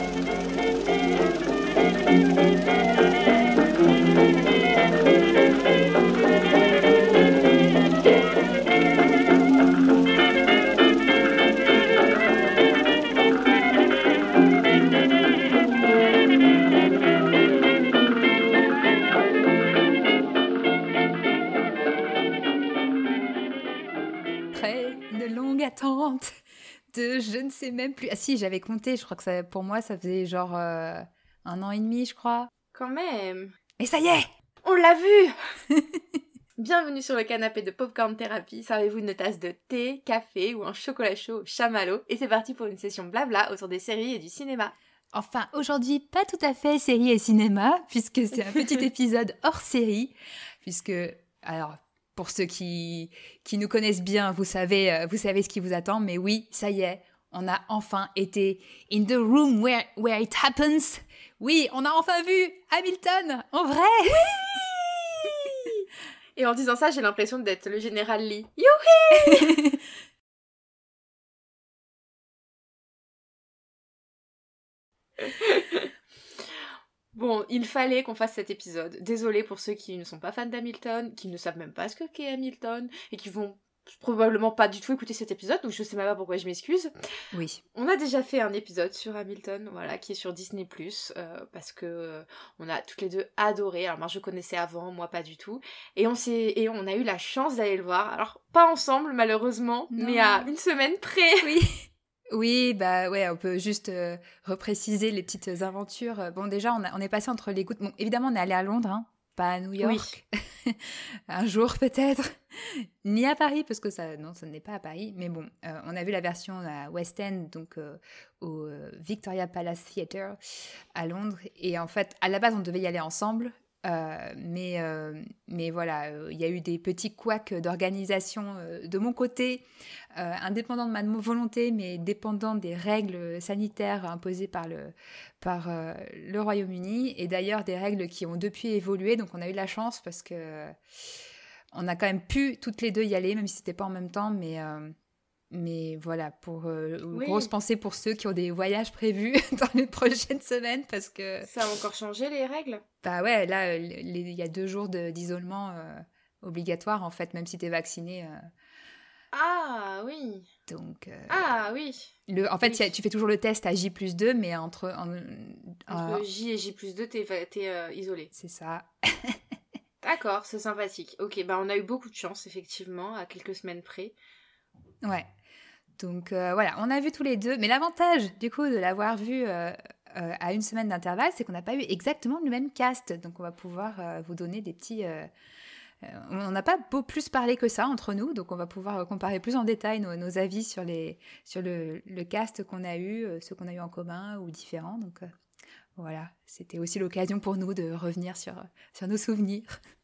de même plus. Ah si, j'avais compté, je crois que ça, pour moi, ça faisait genre euh, un an et demi, je crois. Quand même. Et ça y est On l'a vu Bienvenue sur le canapé de Popcorn Therapy. Servez-vous une tasse de thé, café ou un chocolat chaud au chamallow. Et c'est parti pour une session blabla autour des séries et du cinéma. Enfin, aujourd'hui, pas tout à fait série et cinéma, puisque c'est un petit épisode hors série. Puisque, alors, pour ceux qui, qui nous connaissent bien, vous savez, euh, vous savez ce qui vous attend. Mais oui, ça y est, on a enfin été in the room where, where it happens. Oui, on a enfin vu Hamilton, en vrai. Oui Et en disant ça, j'ai l'impression d'être le général Lee. Youhou Bon, il fallait qu'on fasse cet épisode. Désolée pour ceux qui ne sont pas fans d'Hamilton, qui ne savent même pas ce que qu'est Hamilton, et qui vont probablement pas du tout écouter cet épisode, donc je sais même pas pourquoi je m'excuse. Oui. On a déjà fait un épisode sur Hamilton, voilà, qui est sur Disney euh, parce que euh, on a toutes les deux adoré. Alors moi je connaissais avant, moi pas du tout, et on s'est et on a eu la chance d'aller le voir. Alors pas ensemble malheureusement, mais à une semaine près. Oui. Oui, bah ouais, on peut juste euh, repréciser les petites aventures. Bon, déjà, on, on est passé entre les gouttes. Bon, évidemment, on est allé à Londres, hein, pas à New York. un jour peut-être. Ni à Paris, parce que ça, non, ça n'est pas à Paris. Mais bon, euh, on a vu la version à West End, donc euh, au Victoria Palace Theatre à Londres. Et en fait, à la base, on devait y aller ensemble. Euh, mais, euh, mais voilà, euh, il y a eu des petits couacs d'organisation de mon côté, indépendant de ma volonté, mais dépendant des règles sanitaires imposées par le, par, le Royaume-Uni, et d'ailleurs des règles qui ont depuis évolué. Donc on a eu la chance parce que on a quand même pu toutes les deux y aller, même si c'était pas en même temps, mais mais voilà, pour euh, grosse pensée pour ceux qui ont des voyages prévus dans les prochaines semaines parce que... Ça a encore changé les règles? Bah ouais, là, il y a deux jours d'isolement euh, obligatoire en fait, même si tu es vacciné. Euh. Ah oui Donc... ah oui le, En fait, tu fais toujours le test à J plus 2, mais entre... entre J et J plus 2, t'es es, isolé. C'est ça. D'accord, c'est sympathique. Ok, bah on a eu beaucoup de chance, effectivement, à quelques semaines près. Ouais. Donc euh, voilà, on a vu tous les deux. Mais l'avantage, du coup, de l'avoir vu euh, euh, à une semaine d'intervalle, c'est qu'on n'a pas eu exactement le même cast. Donc on va pouvoir vous donner des petits. on n'a pas beau plus parlé que ça entre nous, donc on va pouvoir comparer plus en détail nos, avis sur, les, sur le, le cast qu'on a eu, ceux qu'on a eu en commun ou différents. Donc voilà, c'était aussi l'occasion pour nous de revenir sur, sur nos souvenirs.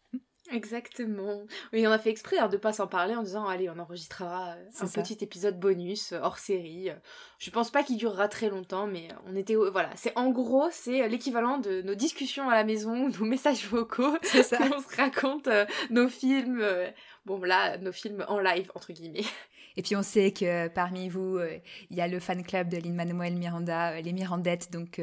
Exactement. Oui, on a fait exprès hein, de pas s'en parler en disant allez, on enregistrera euh, un petit épisode bonus euh, hors série. Je pense pas qu'il durera très longtemps, mais on était voilà, c'est en gros c'est l'équivalent de nos discussions à la maison, nos messages vocaux. C'est ça. on se raconte euh, nos films. bon là, nos films en live entre guillemets. Et puis on sait que parmi vous, il y a le fan club de Lin-Manuel Miranda, les Mirandettes, donc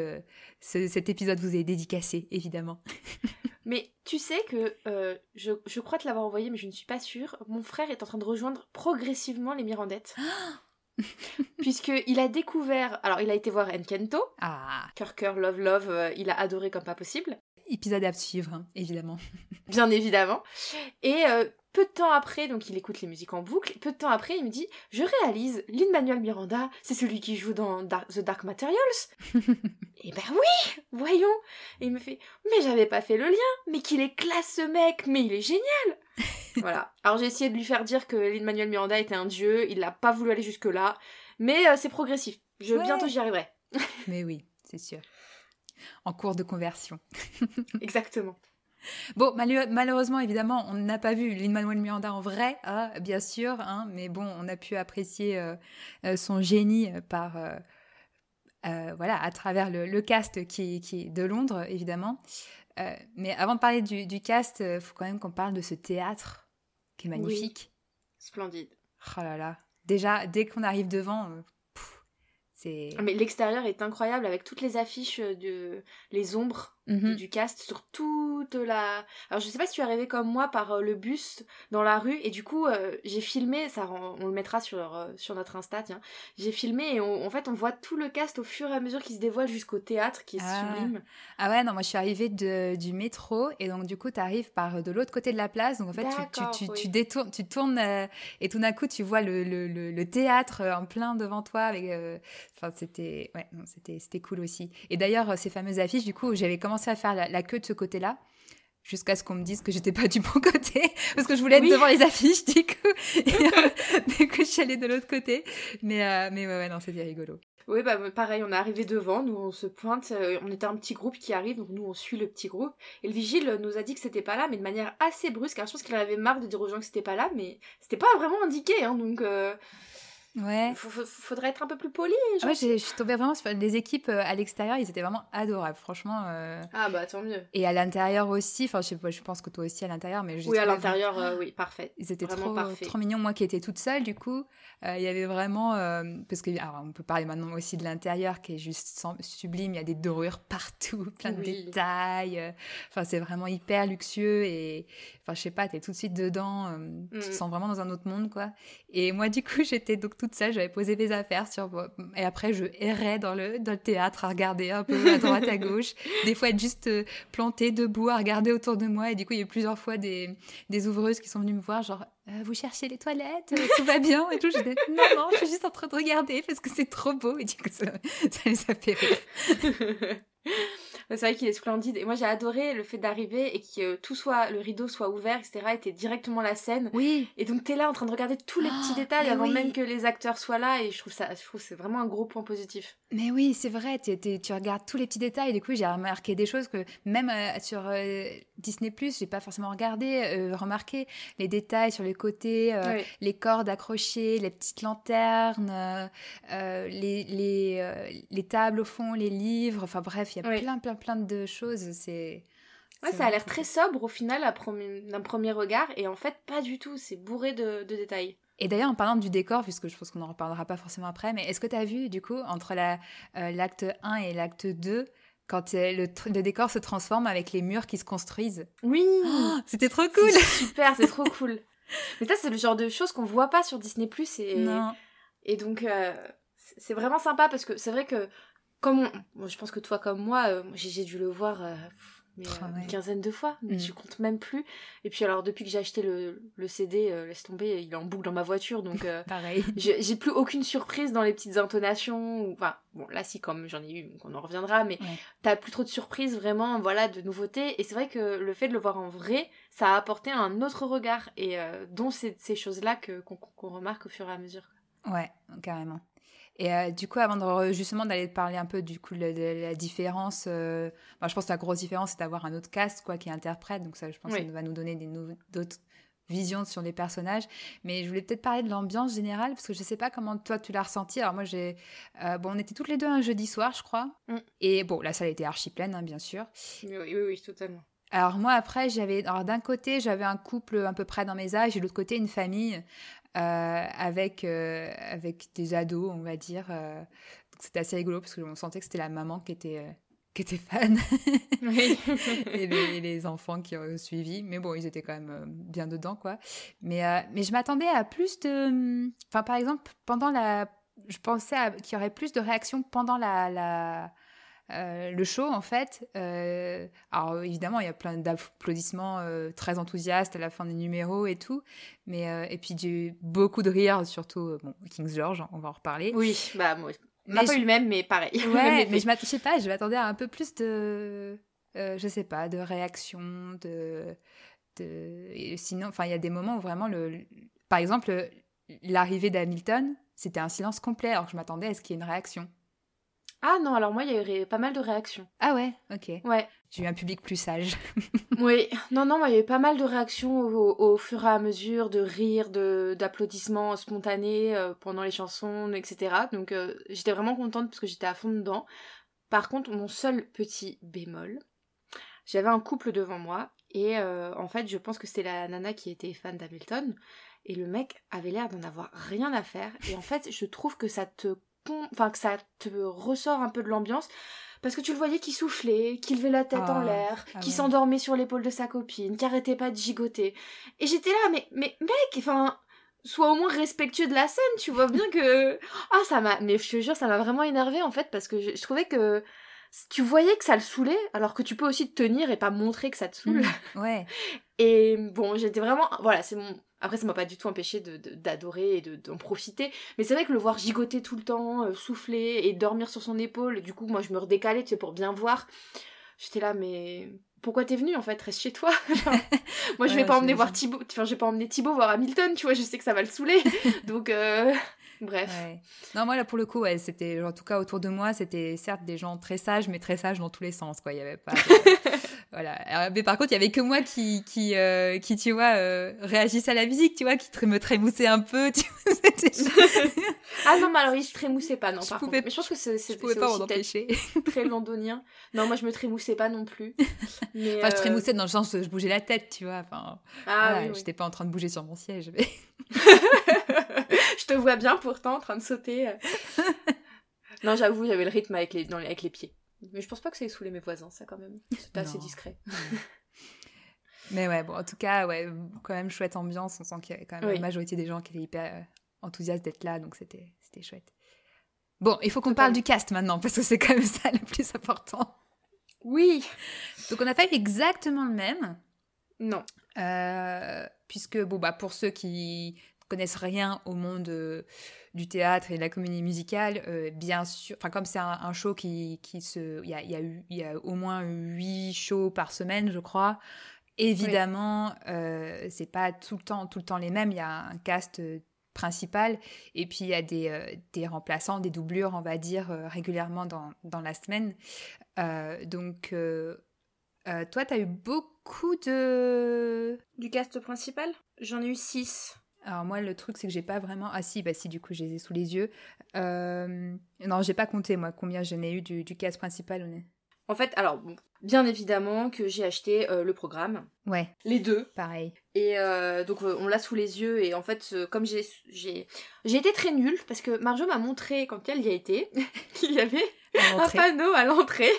cet épisode vous est dédicacé, évidemment. Mais tu sais que euh, je, je, crois te l'avoir envoyé, mais je ne suis pas sûre. Mon frère est en train de rejoindre progressivement les Mirandettes. Puisqu'il a découvert. Alors, il a été voir Enkento. Ah. Cœur, cœur, love, love. Euh, il a adoré comme pas possible. Épisode à suivre, hein, évidemment. Bien évidemment. Et euh, peu de temps après, donc il écoute les musiques en boucle, peu de temps après, il me dit Je réalise, Lin-Manuel Miranda, c'est celui qui joue dans The Dark Materials Et ben oui Voyons Et il me fait Mais j'avais pas fait le lien Mais qu'il est classe ce mec Mais il est génial Voilà. Alors j'ai essayé de lui faire dire que Lin-Manuel Miranda était un dieu, il n'a pas voulu aller jusque-là, mais euh, c'est progressif. Je, Bientôt j'y arriverai. mais oui, c'est sûr. En cours de conversion. Exactement. Bon, malheureusement, évidemment, on n'a pas vu Lin-Manuel Miranda en vrai, hein, bien sûr, hein, mais bon, on a pu apprécier euh, euh, son génie par, euh, voilà, à travers le, cast qui, qui, est de Londres, évidemment. mais avant de parler du, cast, il faut quand même qu'on parle de ce théâtre qui est magnifique. Splendide. Oh là là. Déjà, dès qu'on arrive devant, Ah, mais l'extérieur est incroyable avec toutes les affiches de les ombres Mhm. du cast sur toute la. Alors je sais pas si tu es arrivé comme moi par euh, le bus dans la rue et du coup euh, j'ai filmé, ça on le mettra sur euh, sur notre Insta tiens. J'ai filmé et on- en fait on voit tout le cast au fur et à mesure qui se dévoile jusqu'au théâtre qui est Ah. sublime. Ah ouais, non, moi je suis arrivée de, du métro et donc du coup tu arrives par de l'autre côté de la place. Donc en fait tu, tu, tu, oui. tu détournes, tu tournes et tout d'un coup tu vois le, le, le, le théâtre en plein devant toi. Avec, Enfin c'était ouais, c'était c'était cool aussi. Et d'ailleurs ces fameuses affiches, du coup j'avais commencé à faire la, la queue de ce côté-là. Jusqu'à ce qu'on me dise que j'étais pas du bon côté, parce que je voulais être Oui. devant les affiches, du coup, et, euh, du coup je suis allée de l'autre côté. Mais, euh, mais ouais, ouais, non, c'était rigolo. Oui bah pareil on est arrivé devant, nous on se pointe, euh, on était un petit groupe qui arrive donc nous on suit le petit groupe et le vigile nous a dit que c'était pas là mais de manière assez brusque. Je pense qu'il en avait marre de dire aux gens que c'était pas là mais c'était pas vraiment indiqué hein, donc euh, Ouais. faut- faut- faudrait être un peu plus poli. Ah genre. ouais, je suis tombée vraiment sur les équipes euh, à l'extérieur, ils étaient vraiment adorables, franchement. euh, Ah bah tant mieux. Et à l'intérieur aussi, enfin je sais pas, je pense que toi aussi à l'intérieur, mais j'ai Oui, à l'intérieur, euh, oui, parfait. Ils étaient Vraiment trop, parfait. trop mignons. Moi qui étais toute seule, du coup, euh, il y avait vraiment. parce que, alors, on peut parler maintenant aussi de l'intérieur qui est juste sublime. Il y a des dorures partout, plein de Oui. détails. Enfin, c'est vraiment hyper luxueux. Et enfin, je sais pas, t'es tout de suite dedans. Tu te Mm. sens vraiment dans un autre monde, quoi. Et moi, du coup, j'étais donc toute seule. J'avais posé mes affaires sur. Et après, je errais dans le, dans le théâtre à regarder un peu à droite, à gauche. Des fois, être juste euh, plantée debout à regarder autour de moi. Et du coup, il y a eu plusieurs fois des, des ouvreuses qui sont venues me voir, genre, Euh, vous cherchez les toilettes, Euh, tout va bien? et tout. Je dis, non, non, je suis juste en train de regarder parce que c'est trop beau. Et du coup, ça, ça les a fait rire. c'est vrai qu'il est splendide. Et moi, j'ai adoré le fait d'arriver et que euh, tout soit, le rideau soit ouvert, etc. Et t'es directement la scène. Oui, Et donc, t'es là en train de regarder tous les petits Ah, détails avant oui. même que les acteurs soient là. Et je trouve ça, je trouve que c'est vraiment un gros point positif. mais oui, c'est vrai. t'es- tu regardes tous les petits détails. Et du coup, j'ai remarqué des choses que même euh, sur euh, Disney Plus, j'ai pas forcément regardé, remarqué les détails sur les côtés, les cordes accrochées, les petites lanternes, les, les, les tables au fond, les livres. Enfin bref, il y a Oui. plein, plein, plein de choses. C'est. Ouais, ça a l'air très sobre au final premier- d'un premier regard. Et en fait, pas du tout. C'est bourré de, de détails. Et d'ailleurs, en parlant du décor, puisque je pense qu'on en reparlera pas forcément après, mais est-ce que tu as vu, du coup, entre la, euh, l'acte 1 et l'acte 2, quand euh, le, décor se transforme avec les murs qui se construisent? Oui Oh, C'était trop cool super, c'est trop cool. Mais ça, c'est le genre de choses qu'on voit pas sur Disney+. Et... Non. Et donc, euh, c'est vraiment sympa parce que c'est vrai que, comme on- je pense que toi comme moi, euh, j'ai dû le voir euh, mais, Ah euh, ouais. une quinzaine de fois, mais Mm. je compte même plus. Et puis alors, depuis que j'ai acheté le, le CD, euh, laisse tomber, il est en boucle dans ma voiture, donc Pareil. j'ai plus aucune surprise dans les petites intonations. Ou, enfin, bon, là si, comme j'en ai eu, donc on en reviendra, mais Ouais. t'as plus trop de surprises, vraiment, voilà, de nouveautés. Et c'est vrai que le fait de le voir en vrai, ça a apporté un autre regard, et dont ces, ces choses-là que- qu'on qu'on remarque au fur et à mesure. Ouais, carrément. Et euh, du coup, avant de justement d'aller te parler un peu du coup de, de la différence, euh, bah, je pense que la grosse différence c'est d'avoir un autre cast quoi qui interprète, donc ça je pense que Oui. ça va nous donner d'autres visions sur les personnages. Mais je voulais peut-être parler de l'ambiance générale parce que je sais pas comment toi tu l'as ressenti. Alors moi j'ai, euh, bon on était toutes les deux un jeudi soir je crois, Mm. et bon la salle était archi pleine hein, bien sûr. Oui, oui, oui, totalement. Alors moi après j'avais alors d'un côté j'avais un couple à peu près dans mes âges et de l'autre côté une famille avec euh, avec des ados on va dire. euh, c'était assez rigolo parce que on sentait que c'était la maman qui était euh, qui était fan Oui. et, les, enfants qui ont suivi. Mais bon ils étaient quand même euh, bien dedans quoi. Mais euh, mais je m'attendais à plus de enfin par exemple pendant la je pensais à- qu'il y aurait plus de réactions pendant la, la euh, le show, en fait, euh, alors évidemment, il y a plein d'applaudissements euh, très enthousiastes à la fin des numéros et tout, mais et puis du, beaucoup de rire, surtout bon, King's George, on va en reparler. Oui, bah moi, on Mais n'a pas eu le même, mais pareil. Ouais, mais je m'att- je sais pas, je m'attendais à un peu plus de, je sais pas, de réaction, de, sinon, enfin, il y a des moments où vraiment le, le- par exemple, le- l'arrivée d'Hamilton, c'était un silence complet, alors que je m'attendais à ce qu'il y ait une réaction. Ah non, alors moi, il y a eu pas mal de réactions. Ah ouais, ok. Ouais. J'ai eu un public plus sage. Oui, non, non, moi, il y a eu pas mal de réactions au, au fur et à mesure, de rires, de, d'applaudissements spontanés euh, pendant les chansons, etc. Donc euh, j'étais vraiment contente parce que j'étais à fond dedans. Par contre, mon seul petit bémol, j'avais un couple devant moi et euh, en fait, je pense que c'était la nana qui était fan d'Hamilton et le mec avait l'air d'en avoir rien à faire. Et en fait, je trouve que ça te enfin que ça te ressort un peu de l'ambiance parce que tu le voyais qui soufflait, qui levait la tête en ah, l'air, ah qui s'endormait sur l'épaule de sa copine, qui arrêtait pas de gigoter. Et j'étais là, mais, mais mec, enfin, sois au moins respectueux de la scène, tu vois bien que... Ah, ça m'a... Mais je te jure, ça m'a vraiment énervé en fait, parce que je, trouvais que tu voyais que ça le saoulait, alors que tu peux aussi te tenir et pas montrer que ça te saoule. Mmh, ouais. Et bon, j'étais vraiment... Voilà, c'est mon... Après, ça m'a pas du tout empêché d'adorer de, et d'en profiter. Mais c'est vrai que le voir gigoter tout le temps, euh, souffler et dormir sur son épaule, du coup, moi, je me redécalais, tu sais, pour bien voir. J'étais là, mais pourquoi t'es venu en fait? Reste chez toi. moi, je vais pas emmener voir Thibaut. Enfin, je vais pas emmener Thibaut voir Hamilton, tu vois, je sais que ça va le saouler. Donc, euh, bref. Non, moi, là, pour le coup, ouais, c'était, en tout cas, autour de moi, c'était certes des gens très sages, mais très sages dans tous les sens, quoi. Il y avait pas. Voilà. mais par contre, il y avait que moi qui, qui, euh, qui tu vois, euh, réagissait à la musique, tu vois, qui me trémoussait un peu. Tu ah non, mais alors il se trémoussait pas, non, je pouvais, Mais je pense que c'est je pouvais pas empêcher. très londonien. Non, moi je me trémoussais pas non plus. Mais enfin, je euh, trémoussais dans le sens, je bougeais la tête, tu vois. Enfin, ah, voilà, j'étais pas en train de bouger sur mon siège. Mais... je te vois bien pourtant en train de sauter. non, j'avoue, j'avais le rythme avec les, avec les pieds. Mais je pense pas que ça ait saoulé mes voisins, ça quand même. C'était assez discret. Mais ouais, bon, en tout cas, ouais, quand même chouette ambiance. On sent qu'il y avait quand même la majorité des gens qui étaient hyper euh, enthousiastes d'être là, donc c'était chouette. Bon, il faut qu'on parle du cast maintenant, parce que c'est quand même ça le plus important. Oui. Donc on a fait exactement le même. Non. Euh, puisque, bon, bah, pour ceux qui connaissent rien au monde euh, du théâtre et de la comédie musicale, euh, bien sûr, enfin comme c'est un, show qui, qui se, il y a, y, y a au moins huit shows par semaine, je crois. Évidemment, euh, c'est pas tout le temps, tout le temps les mêmes. Il y a un cast principal et puis il y a des, des remplaçants, des doublures, on va dire régulièrement dans, dans la semaine. donc toi, tu as eu beaucoup de... Du cast principal? J'en ai eu six. Alors moi, le truc, c'est que j'ai pas vraiment... Ah si, bah si, du coup, je les ai sous les yeux. Euh... Non, j'ai pas compté, moi, combien j'en ai eu du, du cast principal. En fait, alors, bien évidemment que j'ai acheté euh, le programme. Ouais. Les deux. Pareil. Et euh, donc, euh, on l'a sous les yeux. Et en fait, comme j'ai, j'ai, j'ai été très nulle, parce que Marjo m'a montré, quand elle y a été, qu'il y avait un panneau à l'entrée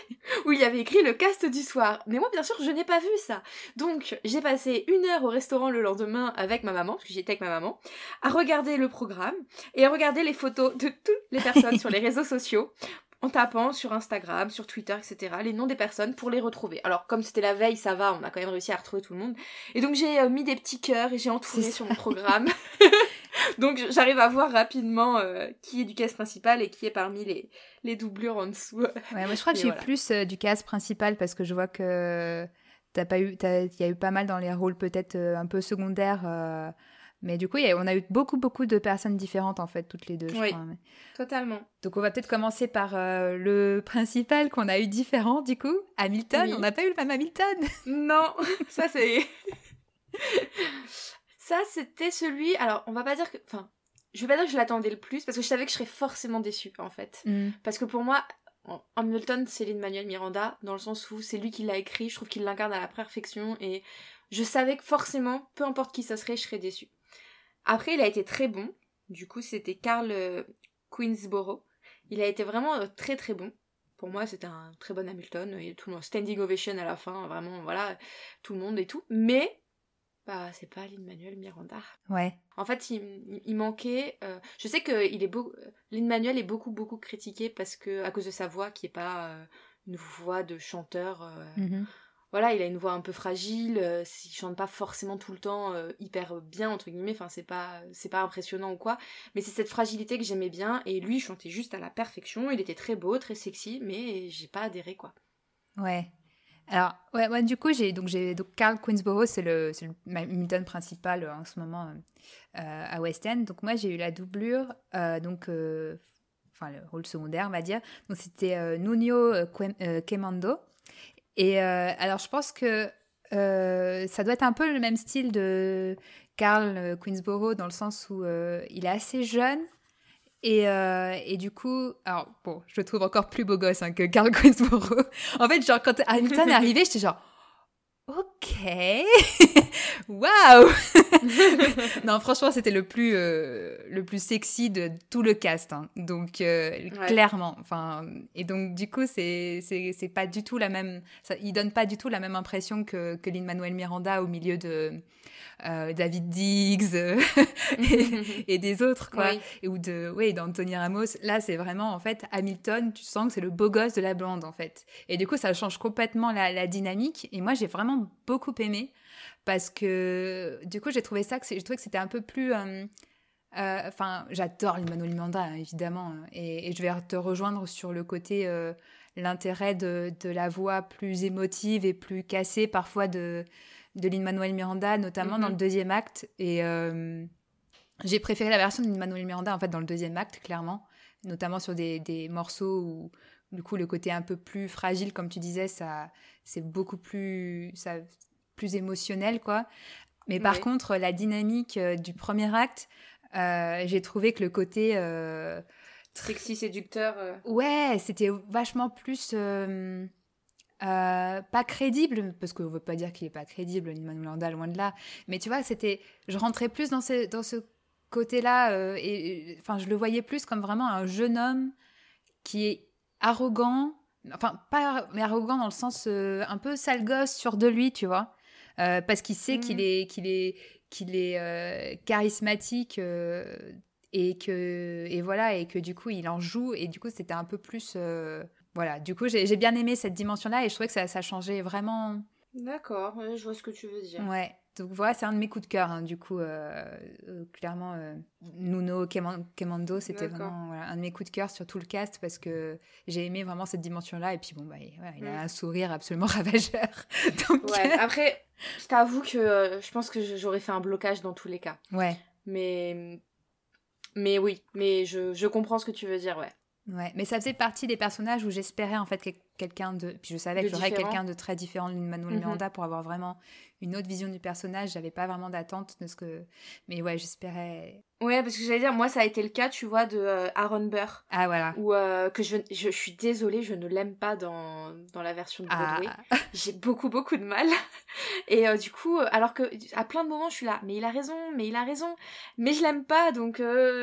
où il y avait écrit le cast du soir. Mais moi, bien sûr, je n'ai pas vu ça. Donc, j'ai passé une heure au restaurant le lendemain avec ma maman, parce que j'étais avec ma maman, à regarder le programme et à regarder les photos de toutes les personnes sur les réseaux sociaux en tapant sur Instagram, sur Twitter, etc., les noms des personnes pour les retrouver. Alors, comme c'était la veille, ça va, on a quand même réussi à retrouver tout le monde. Et donc, j'ai euh, mis des petits cœurs et j'ai entouré sur mon programme. donc, j'arrive à voir rapidement euh, qui est du cast principal et qui est parmi les, les doublures en dessous. Ouais, moi, je crois que j'ai plus euh, du cast principal parce que je vois que t'as pas eu, il y a eu pas mal dans les rôles peut-être un peu secondaires mais du coup, on a eu beaucoup, beaucoup de personnes différentes, en fait, toutes les deux, je oui, crois. totalement. Donc, on va peut-être commencer par euh, le principal qu'on a eu différent, du coup. Hamilton, on n'a pas eu le même Hamilton. Non, ça c'est... ça, c'était celui... Alors, on va pas dire que... Enfin, je vais pas dire que je l'attendais le plus, parce que je savais que je serais forcément déçue, en fait. Mm. Parce que pour moi, Hamilton, c'est Lin-Manuel Miranda, dans le sens où c'est lui qui l'a écrit, je trouve qu'il l'incarne à la perfection, et je savais que forcément, peu importe qui ça serait, je serais déçue. Après, il a été très bon. Du coup, c'était Carl euh, Queensborough. Il a été vraiment euh, très très bon. Pour moi, c'était un très bon Hamilton. Et tout le monde, standing ovation à la fin, vraiment, voilà, tout le monde et tout. Mais, bah, c'est pas Lin-Manuel Miranda. Ouais. En fait, il, manquait. Euh, je sais que il est beau. Lin-Manuel est beaucoup beaucoup critiqué parce que à cause de sa voix, qui est pas une voix de chanteur. Mm-hmm voilà, il a une voix un peu fragile, euh, il chante pas forcément tout le temps euh, hyper bien entre guillemets, enfin c'est pas c'est pas impressionnant ou quoi, mais c'est cette fragilité que j'aimais bien et lui il chantait juste à la perfection, il était très beau, très sexy, mais j'ai pas adhéré quoi. Ouais. Alors ouais, moi du coup j'ai donc j'ai donc Carl Queensborough c'est le c'est le principal euh, en ce moment à West End, donc moi j'ai eu la doublure donc enfin le rôle secondaire on va dire, donc c'était Nuno Quemando et euh, alors, je pense que euh, ça doit être un peu le même style de Carl euh, Queensborough dans le sens où il est assez jeune. Et, et, du coup, alors bon, je le trouve encore plus beau gosse hein, que Carl Queensborough. en fait, genre, quand Hamilton est arrivé, j'étais genre, Ok, waouh Non, franchement, c'était le plus euh, le plus sexy de tout le cast. Hein. Donc euh, clairement, enfin, et donc du coup, c'est c'est pas du tout la même. Ça, il donne pas du tout la même impression que que Manuel Miranda au milieu de euh, David Diggs et, des autres, quoi. Et, ou de, oui, d'Anthony Ramos. Là, c'est vraiment, en fait, Hamilton, tu sens que c'est le beau gosse de la blonde, en fait. Et du coup, ça change complètement la, dynamique. Et moi, j'ai vraiment beaucoup aimé parce que, du coup, j'ai trouvé ça, que j'ai trouvé que c'était un peu plus. Euh, euh, enfin, j'adore Emmanuel Miranda, hein, évidemment, hein. et, je vais te rejoindre sur le côté, l'intérêt de, de, la voix plus émotive et plus cassée parfois de, de Lin-Manuel Miranda, notamment dans le mhm. deuxième acte. Et euh, j'ai préféré la version de Lin-Manuel Miranda, en fait, dans le deuxième acte, clairement. Notamment sur des, des, morceaux où, du coup, le côté un peu plus fragile, comme tu disais, ça, c'est beaucoup plus, ça, plus émotionnel, quoi. Mais par contre, la dynamique euh, du premier acte, euh, j'ai trouvé que le côté... Sexy séducteur. Ouais, c'était vachement plus euh, pas crédible, parce qu'on veut pas dire qu'il est pas crédible, Manuel Landa, loin de là. Mais tu vois, c'était, je rentrais plus dans ce, dans ce côté-là, euh, et enfin, je le voyais plus comme vraiment un jeune homme qui est arrogant, enfin, pas, mais arrogant dans le sens euh, un peu sale gosse, sur de lui, tu vois. Parce qu'il sait qu'il mm. est, qu'il est, qu'il est charismatique et que, et voilà, et que du coup, il en joue, et du coup, c'était un peu plus voilà, du coup, j'ai bien aimé cette dimension-là et je trouvais que ça, ça changeait vraiment. D'accord, je vois ce que tu veux dire. Ouais, donc voilà, c'est un de mes coups de cœur, hein, du coup, euh, euh, clairement, euh, Nuno Kemando, c'était vraiment un de mes coups de cœur sur tout le cast parce que j'ai aimé vraiment cette dimension-là et puis bon, bah, il a mm. un sourire absolument ravageur. ouais, après, je t'avoue que je pense que j'aurais fait un blocage dans tous les cas. Ouais. Mais, mais oui, mais je, je comprends ce que tu veux dire, ouais. Ouais, mais ça faisait partie des personnages où j'espérais en fait quelqu'un de. Puis je savais que j'aurais quelqu'un de très différent de Manuel mhm. Miranda pour avoir vraiment une autre vision du personnage. J'avais pas vraiment d'attente de ce que. Mais ouais, j'espérais Ouais, parce que j'allais dire, moi, ça a été le cas, tu vois, de euh, Aaron Burr. Ah, voilà. Où, euh, que je, je, suis désolée, je ne l'aime pas dans, dans la version de Broadway. Ah. J'ai beaucoup, beaucoup de mal. Et euh, du coup, alors que à plein de moments, je suis là, mais il a raison, mais il a raison. Mais je l'aime pas, donc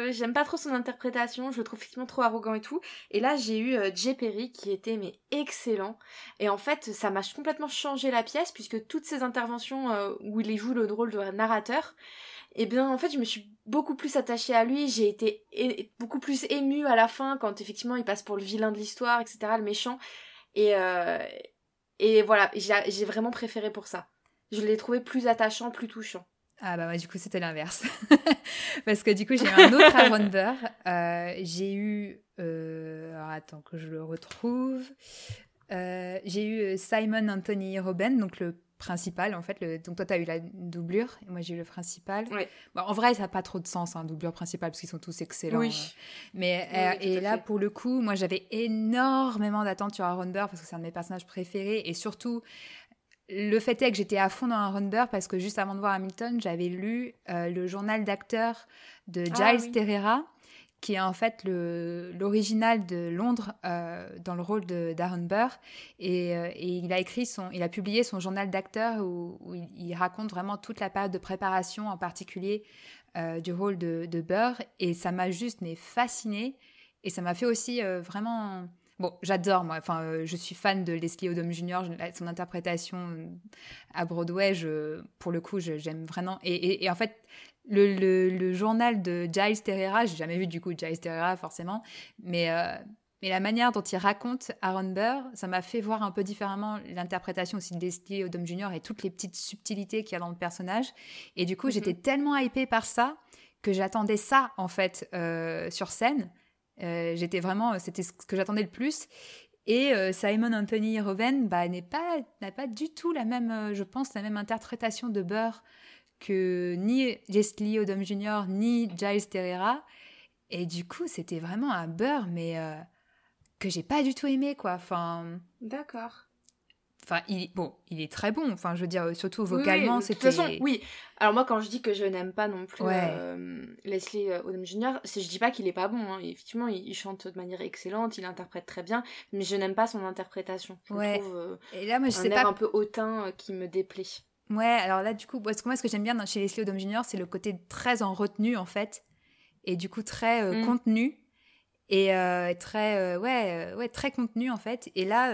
j'aime pas trop son interprétation. Je le trouve effectivement trop arrogant et tout. Et là, j'ai eu Jay Perry qui était, mais excellent. Et en fait, ça m'a complètement changé la pièce, puisque toutes ces interventions où il joue le rôle de narrateur, et eh bien en fait je me suis beaucoup plus attachée à lui, j'ai été beaucoup plus émue à la fin quand effectivement il passe pour le vilain de l'histoire, etc., le méchant. Et, euh, voilà, j'ai vraiment préféré pour ça. Je l'ai trouvé plus attachant, plus touchant. Ah bah ouais, du coup c'était l'inverse. Parce que du coup j'ai eu un autre Aaron Burr. Euh, j'ai eu... Euh, attends que je le retrouve. j'ai eu Simon Anthony Robben, donc le principal en fait le... donc toi tu as eu la doublure et moi j'ai eu le principal en vrai ça n'a pas trop de sens hein, doublure principale parce qu'ils sont tous excellents oui. Euh. mais euh, et là pour le coup moi j'avais énormément d'attentes sur Aaron Burr parce que c'est un de mes personnages préférés et surtout le fait est que j'étais à fond dans Aaron Burr parce que juste avant de voir Hamilton j'avais lu euh, le journal d'acteur de ah Giles Terrera qui est en fait l'original de Londres euh, dans le rôle d'Aaron Burr. Et, euh, et, il a écrit il a publié son journal d'acteur où, il, raconte vraiment toute la période de préparation, en particulier euh, du rôle de, de, Burr. Et ça m'a juste mais fasciné Et ça m'a fait aussi vraiment. Bon, j'adore moi. Enfin, je suis fan de Leslie Odom Jr. Son interprétation à Broadway, pour le coup, j'aime vraiment. Et, en fait, le, le, journal de Giles Terrera, j'ai jamais vu du coup Giles Terrera forcément, mais, euh, mais la manière dont il raconte Aaron Burr, ça m'a fait voir un peu différemment l'interprétation aussi de Leslie Odom Jr. et toutes les petites subtilités qu'il y a dans le personnage. Et du coup, mhm. j'étais tellement hypée par ça que j'attendais ça en fait euh, sur scène. Euh, j'étais vraiment, c'était ce que j'attendais le plus. Et Simon Anthony Roven bah, n'est pas, n'a pas du tout la même, je pense, la même interprétation de Burr que ni Leslie Odom Jr. ni Giles Terrera. Et du coup, c'était vraiment un beurre, mais euh, que j'ai pas du tout aimé, quoi. Enfin. D'accord. Enfin, il, bon, il est très bon. Enfin, je veux dire, surtout vocalement, oui, c'était. De toute façon, oui. Alors moi, quand je dis que je n'aime pas non plus euh, Leslie euh, Odom Jr., je dis pas qu'il est pas bon. Hein. Effectivement, il, chante de manière excellente, il interprète très bien, mais je n'aime pas son interprétation. Je ouais. trouve euh, Et là, moi, je un sais air pas... un peu hautain qui me déplaît. Ouais, alors là, du coup, parce que moi, ce que j'aime bien chez Leslie Odom Jr., c'est le côté très en retenue, en fait, et du coup très mm. contenu et très ouais ouais très contenu en fait et là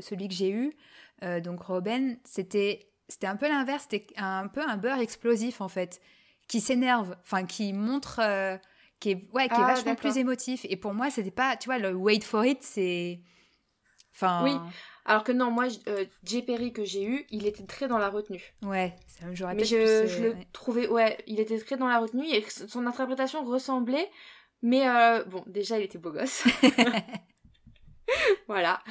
celui que j'ai eu euh, donc Robin, c'était c'était un peu l'inverse, c'était un peu un beurre explosif en fait, qui s'énerve, enfin qui montre, euh, qui est ouais, qui est ah, vachement plus émotif. Et pour moi, c'était pas, tu vois, le wait for it, c'est, enfin. Oui. Alors que non, moi, euh, J. Perry que j'ai eu, il était très dans la retenue. Ouais, j'aurais Mais je, je le trouvais, ouais, il était très dans la retenue et son interprétation ressemblait, mais bon, déjà, il était beau gosse. voilà.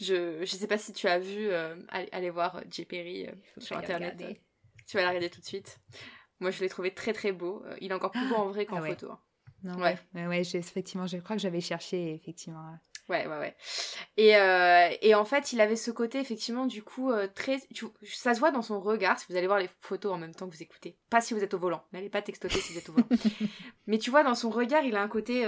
je, je sais pas si tu as vu, euh, aller, voir euh, J. Perry euh, sur internet. Tu vas la regarder tout de suite. Moi, je l'ai trouvé très très beau. Il est encore plus beau en vrai qu'en ah photo. Hein. Non, ouais. Ouais, ouais effectivement, je crois que j'avais cherché, effectivement. Ouais, ouais, ouais. Et, euh, et en fait, il avait ce côté, effectivement, du coup, très. ça se voit dans son regard, si vous allez voir les photos en même temps que vous écoutez. Pas si vous êtes au volant. N'allez pas textoter si vous êtes au volant. Mais tu vois, dans son regard, il a un côté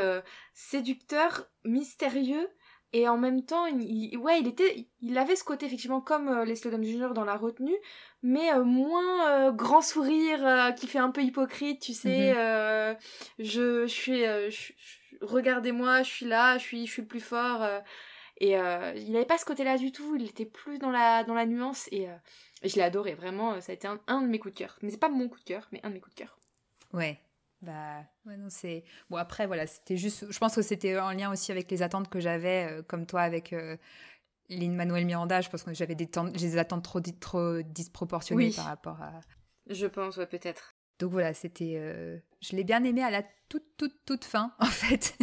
séducteur, mystérieux, et en même temps, il, ouais, il était, il avait ce côté effectivement comme euh, les Slodom Junior dans la retenue, mais euh, moins euh, grand sourire qui fait un peu hypocrite, tu sais. Mhm. je, je suis, regardez-moi, je suis là, je suis, je suis le plus fort. et il n'avait pas ce côté-là du tout. Il était plus dans la, dans la nuance et, je l'ai adoré. Vraiment, ça a été un, un de mes coups de cœur. Mais c'est pas mon coup de cœur, mais un de mes coups de cœur. Ouais, bah, ouais, non, c'est. Bon, après, voilà, c'était juste. Je pense que c'était en lien aussi avec les attentes que j'avais, euh, comme toi, avec euh, Lynn Manuel Miranda. Je pense que j'avais des, des attentes trop, trop disproportionnées par rapport à. Je pense, ouais, peut-être. Donc voilà, c'était. Euh, je l'ai bien aimé à la toute, toute, toute fin, en fait,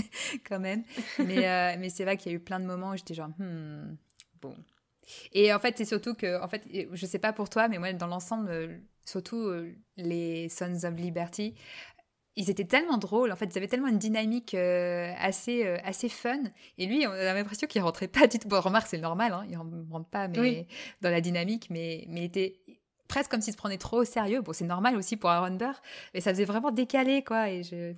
quand même. Mais, euh, mais c'est vrai qu'il y a eu plein de moments où j'étais genre, hmm, bon. Et en fait, c'est surtout que, en fait, je sais pas pour toi, mais moi, dans l'ensemble, surtout les Sons of Liberty, ils étaient tellement drôles, en fait, ils avaient tellement une dynamique euh, assez, euh, assez fun. Et lui, on a l'impression qu'il rentrait pas du tout. Bon, remarque, c'est normal, hein, il ne rentre pas mais, dans la dynamique, mais, mais il était presque comme s'il se prenait trop au sérieux. Bon, c'est normal aussi pour Aaron Burr, mais ça faisait vraiment décaler, quoi. Et je.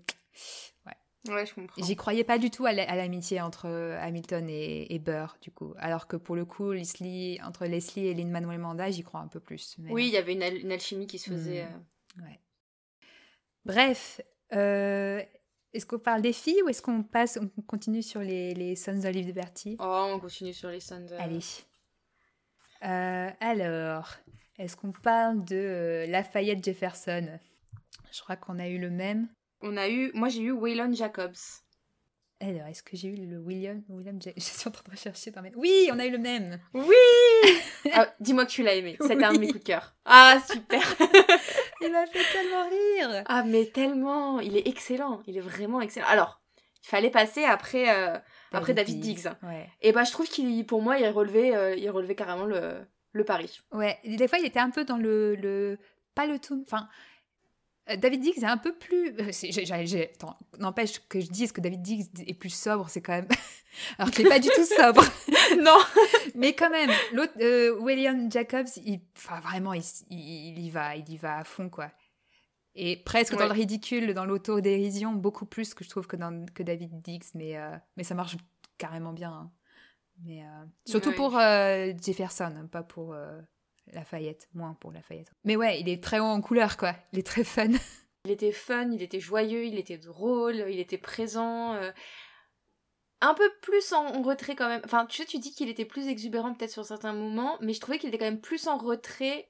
Ouais. Ouais, je comprends. J'y croyais pas du tout à l'amitié entre euh, Hamilton et, et, Burr, du coup. Alors que pour le coup, Leslie, entre Leslie et Lynn Manuel Manda, j'y crois un peu plus. Oui, il y avait une, alchimie qui se faisait. Hmm. Ouais. Bref, euh, est-ce qu'on parle des filles ou est-ce qu'on passe, on continue sur les, les Sons of Liberty Oh, on continue sur les Sons. of... Allez. Euh, alors, est-ce qu'on parle de euh, Lafayette Jefferson? Je crois qu'on a eu le même. On a eu, moi j'ai eu Waylon Jacobs. Alors, est-ce que j'ai eu le William, William Je suis en train de rechercher dans mes... Oui, on a eu le même. Oui ah, Dis-moi que tu l'as aimé. C'était un de mes coups de cœur. Ah, super Il m'a fait tellement rire Ah, mais tellement Il est excellent. Il est vraiment excellent. Alors, il fallait passer après, euh, après David Diggs. Et bah, je trouve qu'il, pour moi, il relevait, euh, il relevait carrément le, le pari. Ouais, des fois, il était un peu dans le... le... Pas le tout... Enfin, euh, David Diggs est un peu plus. Euh, n'empêche que je dise que David Diggs est plus sobre, c'est quand même. Alors qu'il n'est pas du tout sobre. non Mais quand même, l'autre, euh, William Jacobs, il... Enfin, vraiment, il, il, y va, il y va à fond, quoi. Et presque dans le ridicule, dans l'autodérision, beaucoup plus que je trouve que, dans, que David Diggs, mais, mais ça marche carrément bien. Hein. Mais, surtout pour Jefferson, hein, pas pour. Lafayette, moins pour Lafayette. Mais ouais, il est très haut en couleur, quoi. Il est très fun. Il était fun, il était joyeux, il était drôle, il était présent. Euh, un peu plus en retrait quand même. Enfin, tu sais, tu dis qu'il était plus exubérant peut-être sur certains moments, mais je trouvais qu'il était quand même plus en retrait.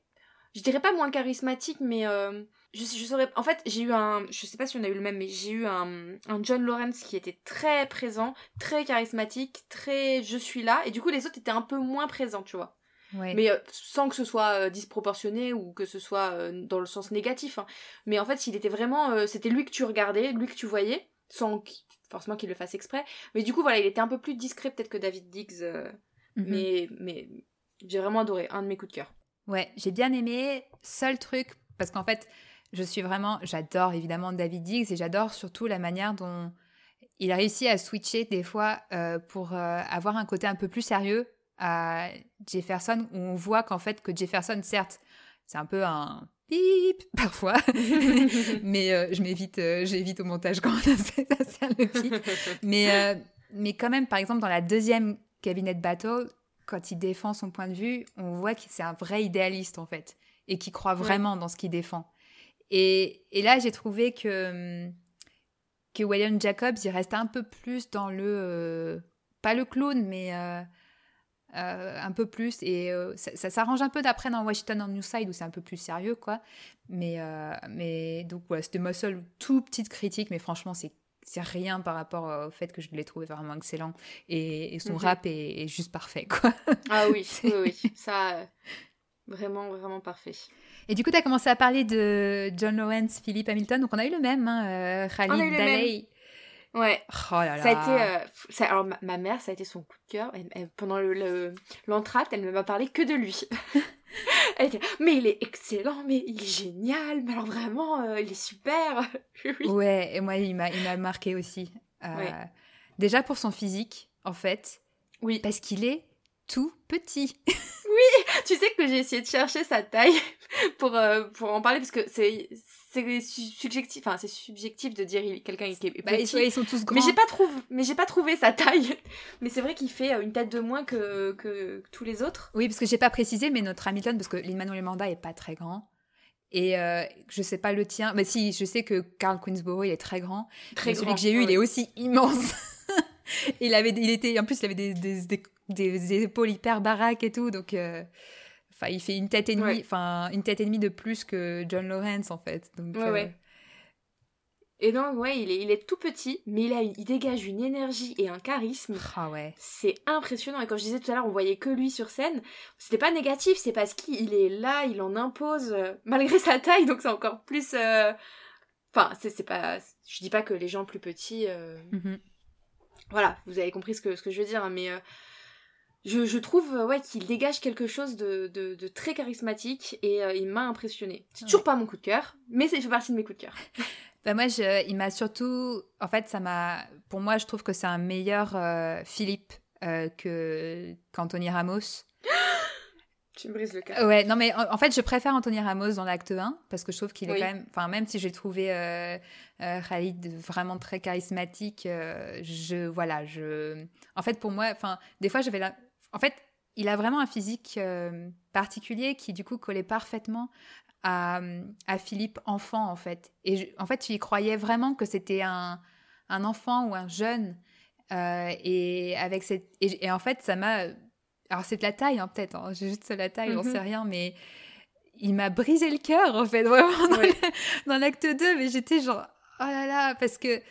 Je dirais pas moins charismatique, mais euh, je, je saurais. En fait, j'ai eu un. Je sais pas si on a eu le même, mais j'ai eu un, un John Lawrence qui était très présent, très charismatique, très je suis là, et du coup les autres étaient un peu moins présents, tu vois. Mais euh, sans que ce soit euh, disproportionné ou que ce soit dans le sens négatif. Hein. Mais en fait, il était vraiment. C'était lui que tu regardais, lui que tu voyais, sans forcément qu'il le fasse exprès. Mais du coup, voilà, il était un peu plus discret peut-être que David Diggs. Mhm. Mais, mais j'ai vraiment adoré. Un de mes coups de cœur. Ouais, j'ai bien aimé. Seul truc, parce qu'en fait, je suis vraiment. J'adore évidemment David Diggs et j'adore surtout la manière dont il a réussi à switcher des fois pour avoir un côté un peu plus sérieux à Jefferson où on voit qu'en fait que Jefferson, certes, c'est un peu un bip parfois, mais euh, je m'évite, euh, j'évite au montage quand ça, ça le bip. Mais, euh, mais quand même, par exemple, dans la deuxième cabinet battle, quand il défend son point de vue, on voit que c'est un vrai idéaliste en fait et qui croit vraiment dans ce qu'il défend. Et, et là, j'ai trouvé que que William Jacobs, il reste un peu plus dans le pas le clown, mais euh, un peu plus. Et euh, ça, s'arrange un peu d'après dans Washington on New Side où c'est un peu plus sérieux, quoi. Mais, euh, mais donc, voilà, c'était ma seule tout petite critique, mais franchement, c'est c'est rien par rapport au fait que je l'ai trouvé vraiment excellent et, son rap est, juste parfait quoi. Ah oui, oui, oui, ça vraiment vraiment parfait. Et du coup, tu as commencé à parler de John Lawrence, Philip Hamilton, donc on a eu le même, hein, Khalid Daley. Ouais. Oh là là. Ça a été. Euh, ça, alors, ma, mère, ça a été son coup de cœur. pendant l'entracte, le, elle ne m'a parlé que de lui. elle était mais il est excellent, mais il est génial, mais alors vraiment, euh, il est super. Ouais, et moi, il m'a marqué aussi. Euh, déjà pour son physique, en fait. Oui. Parce qu'il est tout petit. oui, tu sais que j'ai essayé de chercher sa taille pour, pour en parler, parce que c'est c'est subjectif enfin c'est subjectif de dire quelqu'un qui est bah, petit. ils sont tous grands mais j'ai pas trouvé mais j'ai pas trouvé sa taille. Mais c'est vrai qu'il fait euh, une tête de moins que, que tous les autres. Oui parce que j'ai pas précisé mais notre Hamilton parce que Lin-Manuel Miranda est pas très grand. Et euh, je sais pas le tien mais si je sais que Carl Queensborough il est très grand. Très grand celui que j'ai eu il est aussi immense. Il avait il était en plus il avait des, des, des, épaules hyper baraques et tout donc euh, Enfin, il fait une tête et demie, enfin une tête et demie de plus que John Lawrence en fait. Donc, ouais, ouais. Euh, et donc, ouais, il est, il est tout petit, mais il, a il dégage une énergie et un charisme. Ah ouais. C'est impressionnant. Et comme je disais tout à l'heure, on voyait que lui sur scène. C'était pas négatif, c'est parce qu'il est là, il en impose, euh, malgré sa taille, donc c'est encore plus. Euh, enfin, c'est pas. Je dis pas que les gens plus petits. Mhm. Voilà, vous avez compris ce que, ce que je veux dire, hein, mais je, trouve euh, ouais, qu'il dégage quelque chose de, très charismatique et euh, il m'a impressionné. C'est toujours pas mon coup de cœur, mais ça fait partie de mes coups de cœur. bah moi, je, il m'a surtout. En fait, ça m'a. Pour moi, je trouve que c'est un meilleur euh, Philippe que qu'Anthony Ramos. tu me brises le cœur. Ouais, non, mais en, fait, je préfère Anthony Ramos dans l'acte 1 parce que je trouve qu'il est quand même. Enfin, même si j'ai trouvé Khalid vraiment très charismatique, je. Voilà, je. En fait, pour moi, enfin, des fois, j'avais la en fait, il a vraiment un physique euh, particulier qui, du coup, collait parfaitement à, Philippe enfant, en fait. Et en fait, tu y croyais vraiment que c'était un, enfant ou un jeune. Euh, et, avec cette, et, en fait, ça m'a. Alors, c'est de la taille, hein, peut-être. Hein, j'ai juste la taille, j'en sais mhm. rien, mais il m'a brisé le cœur, en fait, vraiment, dans l'acte 2. Mais j'étais genre, oh là là, parce que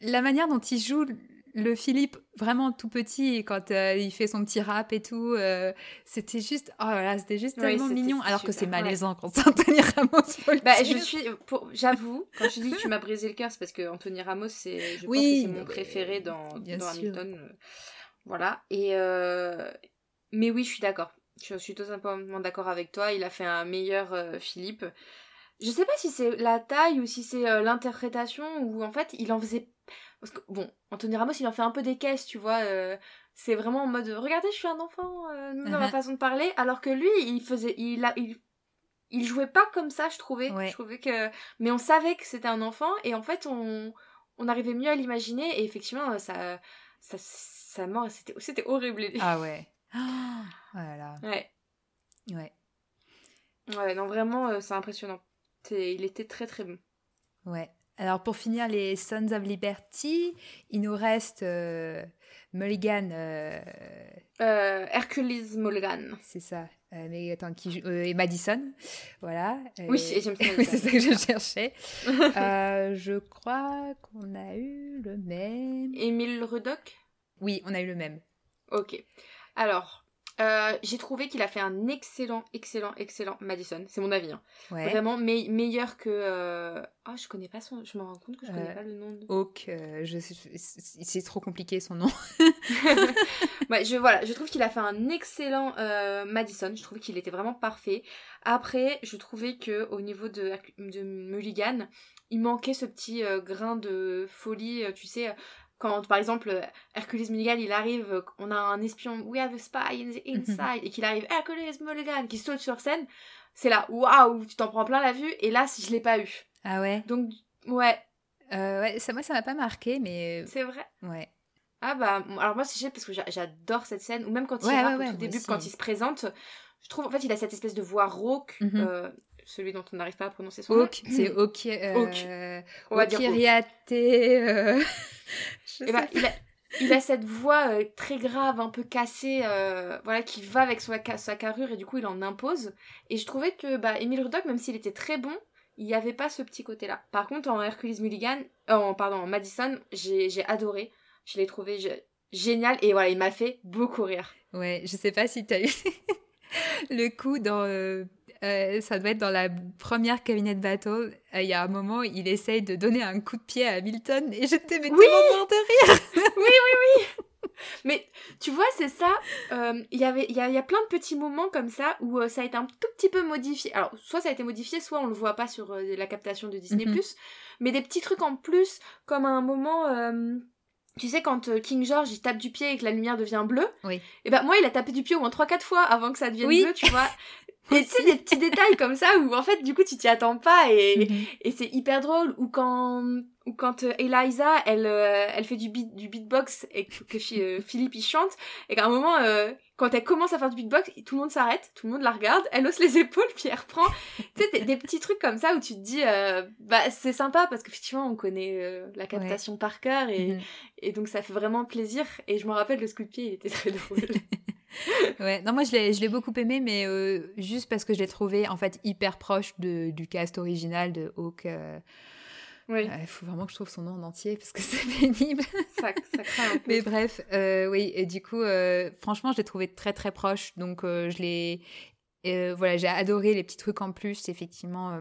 la manière dont il joue le Philippe vraiment tout petit quand euh, il fait son petit rap et tout euh, c'était juste oh là c'était juste tellement mignon alors que c'est malaisant quand c'est Anthony Ramos bah, je suis j'avoue quand je dis que tu m'as brisé le cœur c'est parce que Anthony Ramos c'est je pense que c'est mon préféré dans, dans Hamilton euh, voilà. Et mais oui je suis d'accord. Je suis totalement d'accord avec toi. Il a fait un meilleur Philippe. Je sais pas si c'est la taille ou si c'est l'interprétation ou en fait il en faisait parce que, bon, Anthony Ramos, il en fait un peu des caisses, tu vois. Euh, c'est vraiment en mode, regardez, je suis un enfant, euh, dans ma uh-huh. façon de parler. Alors que lui, il faisait, il, a, il, il jouait pas comme ça, je trouvais. Je trouvais que, mais on savait que c'était un enfant et en fait, on, on arrivait mieux à l'imaginer et effectivement, ça, ça, ça mort, c'était, c'était horrible. Ah ouais. Oh, là Ouais. Ouais. Ouais, non, vraiment, euh, c'est impressionnant. il était très très bon. Ouais. Alors pour finir les Sons of Liberty, il nous reste euh, Mulligan. Euh, euh, Hercules Mulligan. C'est ça. mais attends, qui et Madison, voilà. oui, c'est ça que je cherchais. je crois qu'on a eu le même. Émile Rudock? Oui, on a eu le même. Ok. Alors, euh, j'ai trouvé qu'il a fait un excellent, excellent, excellent Madison. C'est mon avis. Hein. Vraiment meilleur que. Euh, oh, je connais pas son. Je me rends compte que je connais euh, pas le nom. De... Hawk, je... c'est trop compliqué son nom. ouais, je voilà, je trouve qu'il a fait un excellent Madison. Je trouvais qu'il était vraiment parfait. Après, je trouvais que au niveau de, de Mulligan, il manquait ce petit grain de folie, tu sais quand par exemple Hercules Mulligan il arrive, on a un espion, we have a spy in the mhm. inside, et qu'il arrive Hercules Mulligan qui saute sur scène, c'est là, waouh, tu t'en prends plein la vue, et là, je l'ai pas eu. Ah ouais Donc, ouais. Euh, ouais, ça, moi, ça m'a pas marqué, mais. C'est vrai Ouais. Ah bah, alors moi, c'est parce que j'adore cette scène, ou même quand il ouais, au tout début, quand il se présente, je trouve, en fait, il a cette espèce de voix rauque, mhm. euh, celui dont on n'arrive pas à prononcer son nom. c'est Ok. Euh, On va dire euh... Eh ben, il, a, il, a, cette voix euh, très grave, un peu cassée, euh, voilà, qui va avec sa, sa, carrure et du coup il en impose. Et je trouvais que bah, Emile Rudock, même s'il était très bon, il n'y avait pas ce petit côté-là. Par contre, en Hercules Mulligan, en, pardon, en Madison, j'ai adoré. Je l'ai trouvé génial et voilà, il m'a fait beaucoup rire. Ouais, je sais pas si tu as eu le coup dans euh, euh, ça doit être dans la première cabinet de battle. Euh, il y a un moment, il essaye de donner un coup de pied à Hamilton et j'étais mais oui tellement de rire. oui, oui, oui. Mais tu vois, c'est ça. Il y il y, a, plein de petits moments comme ça où ça a été un tout petit peu modifié. Alors, soit ça a été modifié, soit on le voit pas sur la captation de Disney+. Mhm. Mais des petits trucs en plus, comme un moment tu sais, quand euh, King George il tape du pied et que la lumière devient bleue, oui. et ben moi il a tapé du pied au moins 3-4 fois avant que ça devienne bleu, tu vois. et tu sais, des petits détails comme ça où en fait du coup tu t'y attends pas et, mhm. et c'est hyper drôle. Ou quand, ou quand euh, Eliza elle, euh, elle fait du, beat, du beatbox et que, que Philippe il chante et qu'à un moment quand elle commence à faire du beatbox, tout le monde s'arrête, tout le monde la regarde, elle hausse les épaules, puis elle reprend. tu sais, des, petits trucs comme ça où tu te dis, euh, bah c'est sympa parce qu'effectivement on connaît euh, la captation par cœur et, mhm. et donc ça fait vraiment plaisir. Et je me rappelle le scoop pied, il était très drôle. ouais, non, moi je l'ai, je l'ai beaucoup aimé, mais euh, juste parce que je l'ai trouvé en fait hyper proche de, du cast original de Hawk. Oui. Il faut vraiment que je trouve son nom en entier parce que c'est pénible. ça, ça craint un peu. Mais bref, euh, oui, et du coup, euh, franchement, je l'ai trouvé très très proche. Donc, euh, je l'ai. voilà, j'ai adoré les petits trucs en plus, effectivement,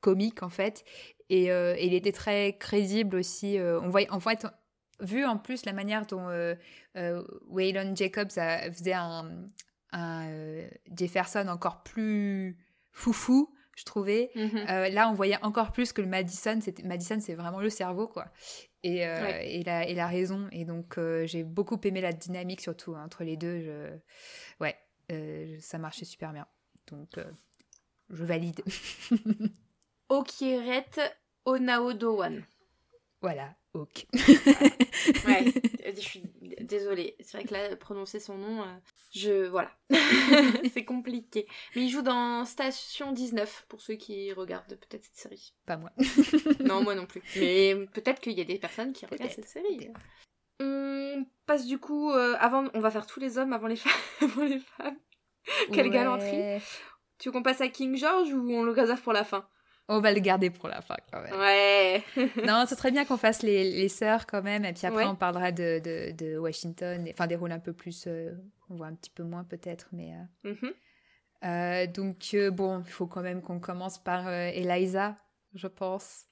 comiques en fait. Et, il était très crédible aussi. on voit, en fait, vu en plus la manière dont Waylon Jacobs a, faisait un, un Jefferson encore plus foufou je trouvais. Mhm. Euh, là, on voyait encore plus que le Madison. Madison, c'est vraiment le cerveau, quoi. Et, euh, et, la, et, la, raison. Et donc, euh, j'ai beaucoup aimé la dynamique, surtout, hein, entre les deux. Je... Ouais, ça marchait super bien. Donc, je valide. Okiret Onaodowan. Voilà, Ok. ouais, je suis désolée. C'est vrai que là, prononcer son nom, euh, je. Voilà. c'est compliqué. Mais il joue dans Station 19, pour ceux qui regardent peut-être cette série. Pas moi. non, moi non plus. Mais peut-être qu'il y a des personnes qui regardent cette série. On passe du coup. Euh, avant, on va faire tous les hommes avant les, avant les femmes. Quelle galanterie. Tu veux qu'on passe à King George ou on le réserve pour la fin? On va le garder pour la fin quand même. Ouais. non, c'est très bien qu'on fasse les, les sœurs quand même. Et puis après, on parlera de, de, de, Washington. Enfin, des rôles un peu plus. Euh, on voit un petit peu moins peut-être. Mais. Euh, mm-hmm. euh, donc, bon, il faut quand même qu'on commence par Eliza, je pense.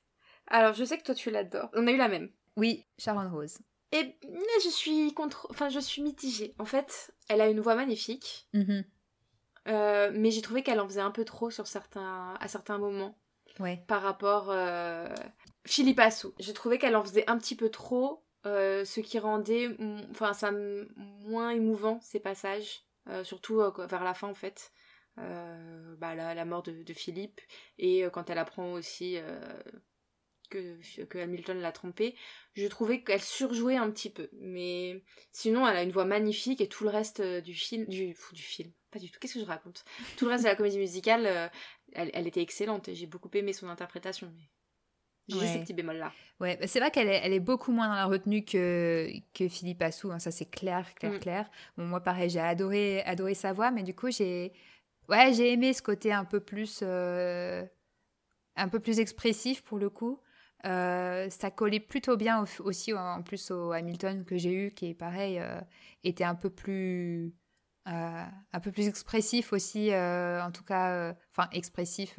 Alors, je sais que toi, tu l'adores. On a eu la même. Oui, Sharon Rose. Et je suis contre. Enfin, je suis mitigée. En fait, elle a une voix magnifique. Mm-hmm. mais j'ai trouvé qu'elle en faisait un peu trop sur certains, à certains moments par rapport euh, Philippe Assou. J'ai trouvé qu'elle en faisait un petit peu trop, euh, ce qui rendait enfin ça moins émouvant ces passages, euh, surtout vers la fin en fait. bah, la, la, mort de, Philippe et quand elle apprend aussi que, Hamilton l'a trompée, je trouvais qu'elle surjouait un petit peu. Mais sinon, elle a une voix magnifique et tout le reste du film, du film, pas du tout, qu'est-ce que je raconte? Tout le reste de la comédie musicale, elle, était excellente et j'ai beaucoup aimé son interprétation. Mais j'ai ces petits bémols-là. Ouais, c'est vrai qu'elle est, elle est beaucoup moins dans la retenue que, que Philippe Assou, hein, ça c'est clair, clair, mm. clair. Bon, moi pareil, j'ai adoré, adoré sa voix, mais du coup j'ai ouais, j'ai aimé ce côté un peu plus, euh, un peu plus expressif pour le coup. Euh, ça collait plutôt bien aussi en plus au Hamilton que j'ai eu, qui est pareil, euh, était un peu plus euh, un peu plus expressif aussi, euh, en tout cas, euh, enfin expressif.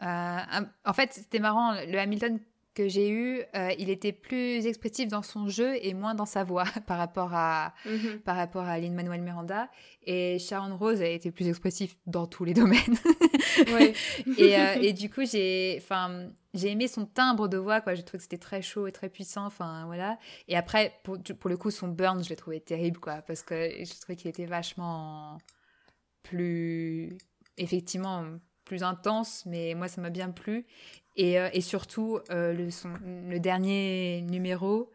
en fait, c'était marrant, le Hamilton que j'ai eu, il était plus expressif dans son jeu et moins dans sa voix par rapport à, par rapport à Lin Manuel Miranda. Et Sharon Rose a été plus expressif dans tous les domaines. et, et, du coup, j'ai, enfin, j'ai aimé son timbre de voix, quoi. J'ai trouvé que c'était très chaud et très puissant, enfin voilà. Et après, pour, le coup, son burn, je l'ai trouvé terrible, quoi, parce que je trouvais qu'il était vachement plus, effectivement, plus intense, mais moi, ça m'a bien plu. Et, euh, surtout, euh, le dernier numéro,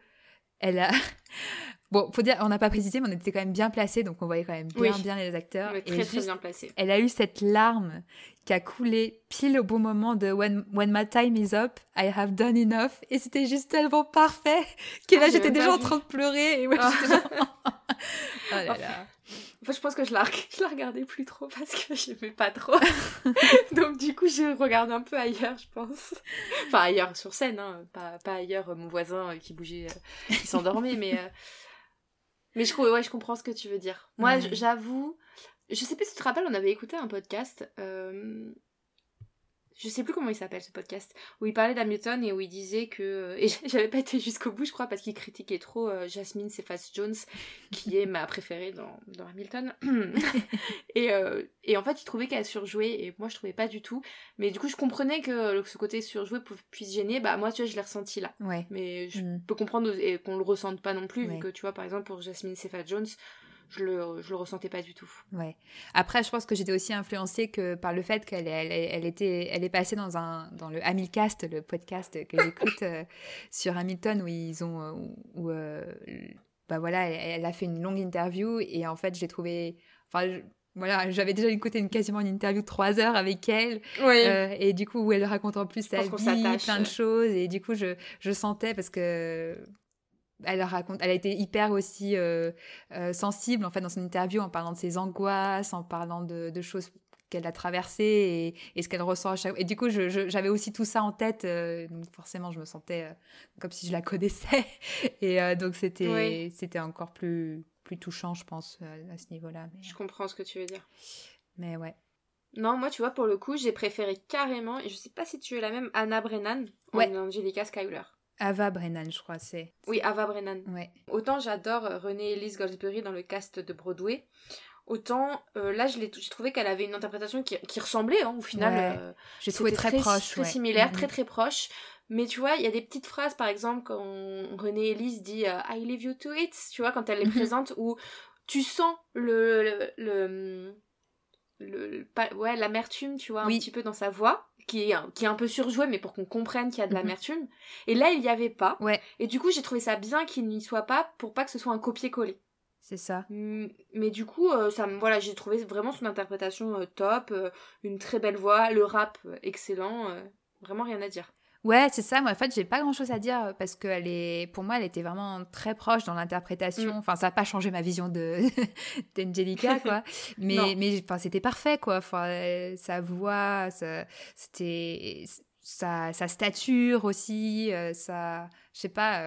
elle a. Bon, faut dire, on n'a pas précisé, mais on était quand même bien placés, donc on voyait quand même bien, bien les acteurs. Très, très bien placés. Elle a eu cette larme qui a coulé pile au bon moment de When, When my time is up, I have done enough. Et c'était juste tellement parfait que là, ah, j'étais déjà en train de pleurer. Et moi, oh. j'étais genre... oh là là. Enfin, je pense que je la, je la regardais plus trop parce que j'aimais pas trop. Donc du coup, je regarde un peu ailleurs, je pense. Enfin, ailleurs sur scène, hein. pas, pas ailleurs mon voisin qui bougeait, euh, qui s'endormait, mais... Euh, mais je, ouais, je comprends ce que tu veux dire. Moi, j'avoue, je sais plus si tu te rappelles, on avait écouté un podcast. Euh, je sais plus comment il s'appelle ce podcast, où il parlait d'Hamilton et où il disait que. Et j'avais pas été jusqu'au bout, je crois, parce qu'il critiquait trop euh, Jasmine Cephas Jones, qui est ma préférée dans, dans Hamilton. et, euh, et en fait, il trouvait qu'elle surjouait, et moi je trouvais pas du tout. Mais du coup, je comprenais que ce côté surjoué puisse gêner. Bah, moi, tu vois, je l'ai ressenti là. Ouais. Mais je mm. peux comprendre et qu'on le ressente pas non plus, vu que tu vois, par exemple, pour Jasmine Cephas Jones, je le, je le ressentais pas du tout. Ouais. Après, je pense que j'étais aussi influencée que par le fait qu'elle elle, elle, était, elle est passée dans, un, dans le Hamilcast, le podcast que j'écoute euh, sur Hamilton, où ils ont. Euh, où, euh, bah voilà, elle, a fait une longue interview et en fait, j'ai trouvé. Enfin, voilà, j'avais déjà écouté une, quasiment une interview de trois heures avec elle. Oui. et du coup, où elle raconte en plus sa vie, plein de choses. Et du coup, je, je sentais, parce que elle raconte, elle a été hyper aussi euh, euh, sensible en fait dans son interview en parlant de ses angoisses, en parlant de, choses qu'elle a traversées et, ce qu'elle ressent à chaque. Et du coup, j'avais aussi tout ça en tête, euh, donc forcément, je me sentais comme si je la connaissais. Et donc c'était c'était encore plus plus touchant, je pense, à ce niveau-là. Je comprends ce que tu veux dire. Mais ouais. Non, moi, tu vois, pour le coup, j'ai préféré carrément, et je sais pas si tu es la même, Anna Brennan ouais. en Angelica Schuyler. Ava Brennan, je crois, c'est. Oui, Ava Brennan. Ouais. Autant j'adore euh, Renée Elise Goldsberry dans le cast de Broadway, autant euh, là, j'ai trouvé qu'elle avait une interprétation qui, ressemblait, hein, au final. Euh, j'ai trouvé très, proche. Très similaire, très très proche. Mais tu vois, il y a des petites phrases, par exemple, quand Renée Elise dit I leave you to it, tu vois, quand elle est mhm. présente, où tu sens le, le, le, ouais l'amertume tu vois un petit peu dans sa voix qui est, qui est un peu surjoué, mais pour qu'on comprenne qu'il y a de mhm. l'amertume. Et là, il n'y avait pas. Ouais. Et du coup, j'ai trouvé ça bien qu'il n'y soit pas pour pas que ce soit un copier-coller. C'est ça. Mais du coup, euh, ça, voilà, j'ai trouvé vraiment son interprétation euh, top, euh, une très belle voix, le rap excellent, vraiment rien à dire. Ouais, c'est ça. Moi, en fait, j'ai pas grand chose à dire euh, parce que elle est, pour moi, elle était vraiment très proche dans l'interprétation. Mm. Enfin, ça n'a pas changé ma vision de d'Angelica, quoi. mais, mais, enfin, c'était parfait, quoi. Enfin, euh, sa voix, c'était sa, sa, stature aussi, euh, sa, je sais pas,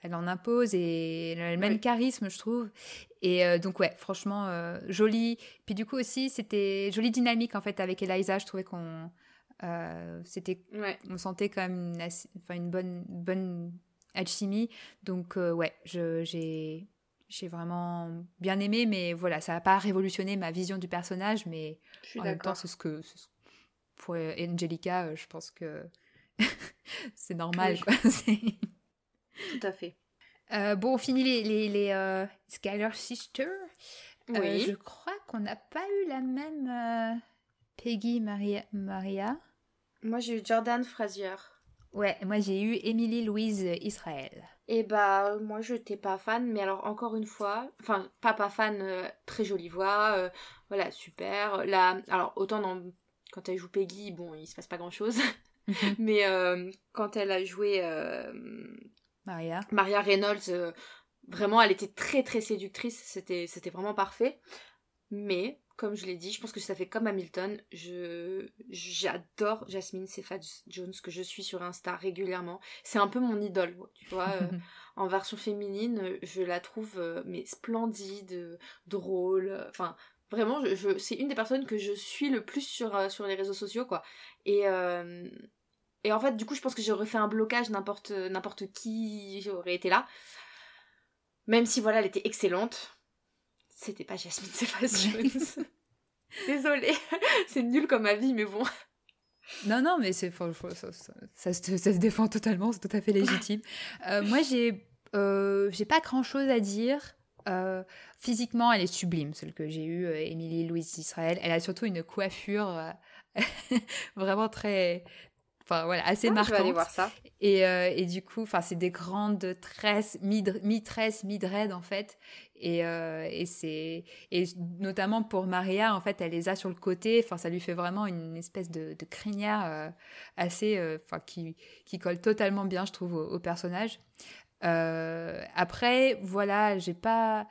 elle, en impose et elle a le même charisme, je trouve. Et donc, ouais, franchement, jolie. Puis du coup aussi, c'était jolie dynamique, en fait, avec Eliza. Je trouvais qu'on euh, c'était, on sentait quand même une, enfin, une bonne, bonne alchimie. Donc, euh, ouais, j'ai, j'ai vraiment bien aimé, mais voilà, ça n'a pas révolutionné ma vision du personnage, mais en même temps, c'est ce que, pour Angelica, euh, je pense que c'est normal. Quoi. Tout à fait. bon, on finit les, les, les Skyler Sisters. Oui. je crois qu'on n'a pas eu la même Peggy Maria. Maria. Moi, j'ai eu Jordan Frazier. Ouais, moi j'ai eu Emily Louise Israël. Et bah moi je n'étais pas fan, mais alors encore une fois, enfin pas pas fan, euh, très jolie voix, euh, voilà super. Là, alors autant dans quand elle joue Peggy, bon il se passe pas grand chose, mhm. mais euh, quand elle a joué Maria, Maria Reynolds, vraiment elle était très très séductrice, c'était c'était vraiment parfait. Mais comme je l'ai dit, je pense que ça fait comme Hamilton. Je j'adore Jasmine Cephas Jones que je suis sur Insta régulièrement. C'est un peu mon idole, tu vois. Euh, en version féminine, je la trouve euh, mais splendide, drôle. Enfin, vraiment, je, c'est une des personnes que je suis le plus sur euh, sur les réseaux sociaux, quoi. Et et en fait, du coup, je pense que j'aurais fait un blocage n'importe n'importe qui aurait été là. Même si voilà, elle était excellente c'était pas Jasmine Cephas Jones. Désolée, c'est nul comme avis, mais bon. Non, non, mais c'est ça, ça, ça, se, défend totalement, c'est tout à fait légitime. Euh, moi, j'ai euh, j'ai pas grand chose à dire. Euh, physiquement, elle est sublime, celle que j'ai eue, Émilie Louise Israël. Elle a surtout une coiffure vraiment très, enfin voilà, assez ah, marquante. Je vais aller voir ça. Et, et du coup, enfin, c'est des grandes tresses, mi-tresses, mi-dread en fait. Et, et c'est et notamment pour Maria, en fait, elle les a sur le côté. Enfin, ça lui fait vraiment une espèce de, de crinière assez, enfin, qui, qui colle totalement bien, je trouve, au personnage. Euh, après, voilà, j'ai pas.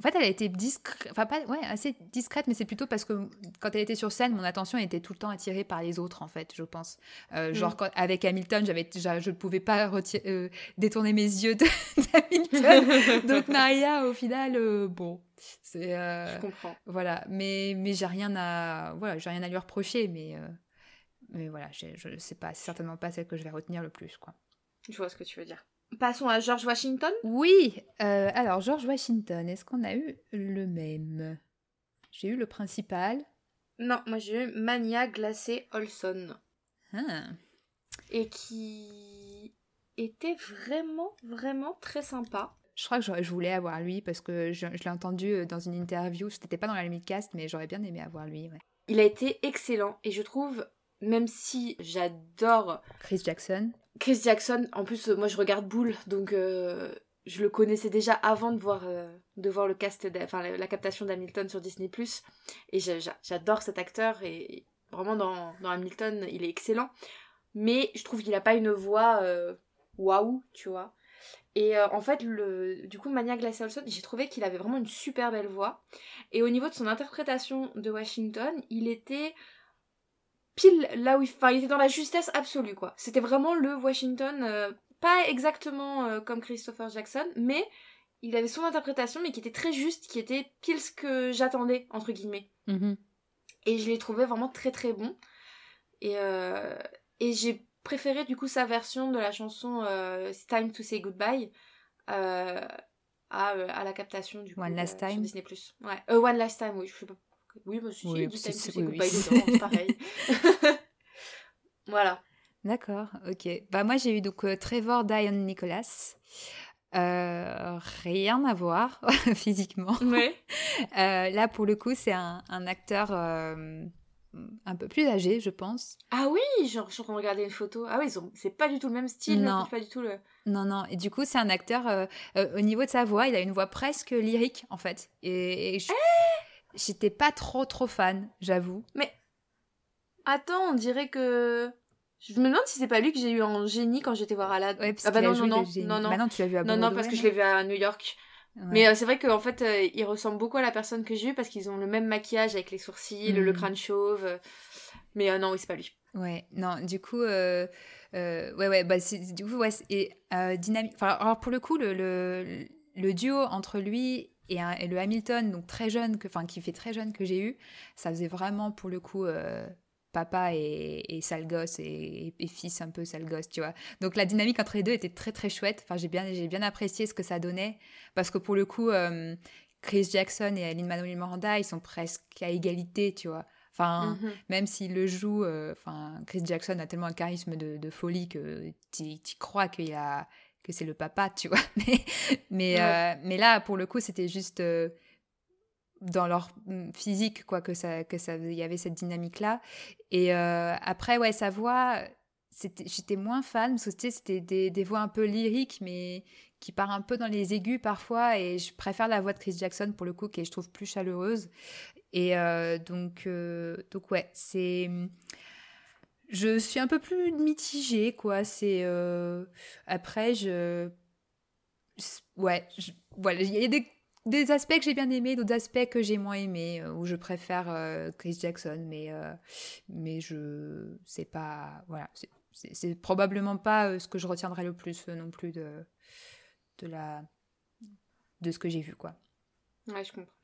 En fait, elle a été discrète, enfin pas, ouais, assez discrète, mais c'est plutôt parce que quand elle était sur scène, mon attention était tout le temps attirée par les autres, en fait, je pense. Euh, mm. Genre avec Hamilton, j'avais, je ne pouvais pas euh, détourner mes yeux d'Hamilton. Donc Maria, au final, bon, c'est. je comprends. Voilà, mais mais j'ai rien à, voilà, j'ai rien à lui reprocher, mais mais voilà, je sais pas, c'est certainement pas celle que je vais retenir le plus, quoi. Je vois ce que tu veux dire. Passons à George Washington. Oui, euh, alors George Washington, est-ce qu'on a eu le même? J'ai eu le principal. Non, moi j'ai eu Mania Glacé Olson. Ah. Et qui était vraiment, vraiment très sympa. Je crois que je voulais avoir lui parce que je, l'ai entendu euh, dans une interview. C'était pas dans la cast, mais j'aurais bien aimé avoir lui. Il a été excellent et je trouve, même si j'adore Chris Jackson, Chris Jackson, en plus, euh, moi je regarde Bull, donc euh, je le connaissais déjà avant de voir, euh, le cast, enfin la, captation d'Hamilton sur Disney+. Et j'adore cet acteur, et vraiment dans, Hamilton, il est excellent. Mais je trouve qu'il n'a pas une voix waouh, tu vois. Et en fait, du coup, Mania Glass Olson, j'ai trouvé qu'il avait vraiment une super belle voix. Et au niveau de son interprétation de Washington, il était pile là où il, enfin, il était dans la justesse absolue quoi. C'était vraiment le Washington, euh, pas exactement euh, comme Christopher Jackson, mais il avait son interprétation mais qui était très juste, qui était pile ce que j'attendais entre guillemets. Mm-hmm. Et je l'ai trouvé vraiment très très bon. Et, euh, et j'ai préféré du coup sa version de la chanson It's Time to Say Goodbye. À, à, la captation du coup, One Last Time Disney. Ouais. One Last Time, oui, je sais pas oui, oui, c'est oui, oui. pareil. voilà. D'accord, ok. Bah moi j'ai eu donc euh, Trevor Diane Nicholas. Euh, rien à voir physiquement. Ouais. Euh, là pour le coup c'est un, un acteur un peu plus âgé, je pense. Ah oui, genre je regarder une photo. Ah oui, c'est pas du tout le même style, non. pas du tout le. Non, non. Et du coup, c'est un acteur au niveau de sa voix, il a une voix presque lyrique en fait. Et, je... Eh J'étais pas trop trop fan, j'avoue. Mais attends, on dirait que je me demande si c'est pas lui que j'ai eu en génie quand j'étais voir Aladdin. Ouais, ah bah non, non, non, non, non. Bah non, tu l'as vu à Non, non, parce que je l'ai vu à New York. Mais euh, c'est vrai qu'en fait, euh, il ressemble beaucoup à la personne que j'ai eue parce qu'ils ont le même maquillage avec les sourcils, le hmm. crâne chauve. Mais euh, non, oui, c'est pas lui. Ouais, non, du coup, ouais, ouais, bah, du coup, ouais, et dynamique. Enfin, alors pour le coup, le, le, le duo entre lui et, le Hamilton, donc très jeune, que, enfin qui fait très jeune que j'ai eu, ça faisait vraiment pour le coup euh, papa et, et, sale gosse et, fils un peu sale gosse, tu vois. Donc la dynamique entre les deux était très très chouette. Enfin j'ai bien j'ai bien apprécié ce que ça donnait parce que pour le coup euh, Chris Jackson et Lin Manuel Miranda ils sont presque à égalité, tu vois. Enfin, mm-hmm. même s'il le joue, euh, enfin, Chris Jackson a tellement un charisme de, de folie que tu crois qu'il a, que c'est le papa, tu vois. Mais, mais, euh, mais là, pour le coup, c'était juste euh, dans leur mm, physique, quoi, que ça, que ça, il y avait cette dynamique-là. Et euh, après, ouais, sa voix, j'étais moins fan parce que c'était des, des, voix un peu lyriques, mais qui part un peu dans les aigus parfois. Et je préfère la voix de Chris Jackson pour le coup, qui est, je trouve, plus chaleureuse. Et donc, donc ouais, c'est je suis un peu plus mitigée, quoi. C'est euh, après, je ouais, voilà, il y a des, aspects que j'ai bien aimés, d'autres aspects que j'ai moins aimés, euh, où je préfère euh, Chris Jackson, mais mais je sais pas, voilà, c'est probablement pas ce que je retiendrai le plus non plus de de la de ce que j'ai vu, quoi. Ouais, je comprends.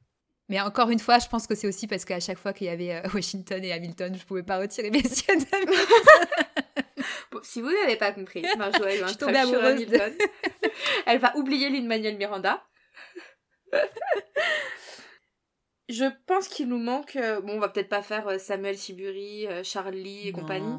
Mais encore une fois, je pense que c'est aussi parce qu'à chaque fois qu'il y avait euh, Washington et Hamilton, je pouvais pas retirer mes yeux bon, si vous n'avez pas compris, Marjo a eu un sur Hamilton. Elle va oublier Lin-Manuel Miranda. je pense qu'il nous manque. Euh, bon, on va peut-être pas faire euh, Samuel Sibury, euh, Charlie et compagnie.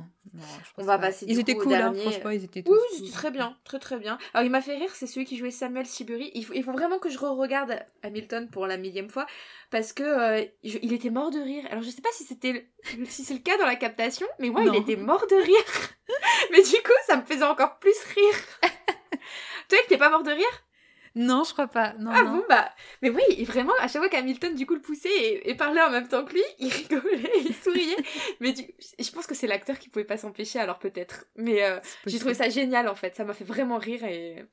on va passer. Ils étaient cool, hein, franchement, ils étaient tous Oui, oui très bien, très très bien. Alors, il m'a fait rire, c'est celui qui jouait Samuel Sibury. Il faut, il faut vraiment que je re-regarde Hamilton pour la millième fois parce que il était mort de rire. Alors, je sais pas si c'était si c'est le cas dans la captation, mais moi, il était mort de rire. mais du coup, ça me faisait encore plus rire. Toi, tu t'es pas mort de rire? Non, je crois pas. Non, ah non. bon, bah. Mais oui, vraiment, à chaque fois qu'Hamilton, du coup, le poussait et, parlait en même temps que lui, il rigolait, il souriait. Mais je pense que c'est l'acteur qui pouvait pas s'empêcher, alors peut-être. Mais euh, j'ai trouvé ça génial, en fait. Ça m'a fait vraiment rire et,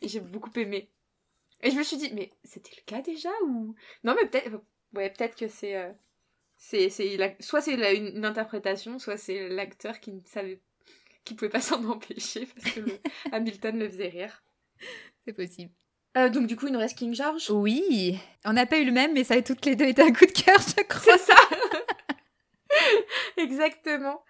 j'ai beaucoup aimé. Et je me suis dit, mais c'était le cas déjà ou? Non, mais peut-être. Ouais, peut-être que c'est. Euh, c'est, Soit c'est une, interprétation, soit c'est l'acteur qui ne savait. qui pouvait pas s'en empêcher parce que Hamilton le faisait rire. C'est possible. Euh, donc du coup, il nous reste King George. Oui, on n'a pas eu le même, mais ça a toutes les deux été un coup de cœur, je crois. C'est ça Exactement.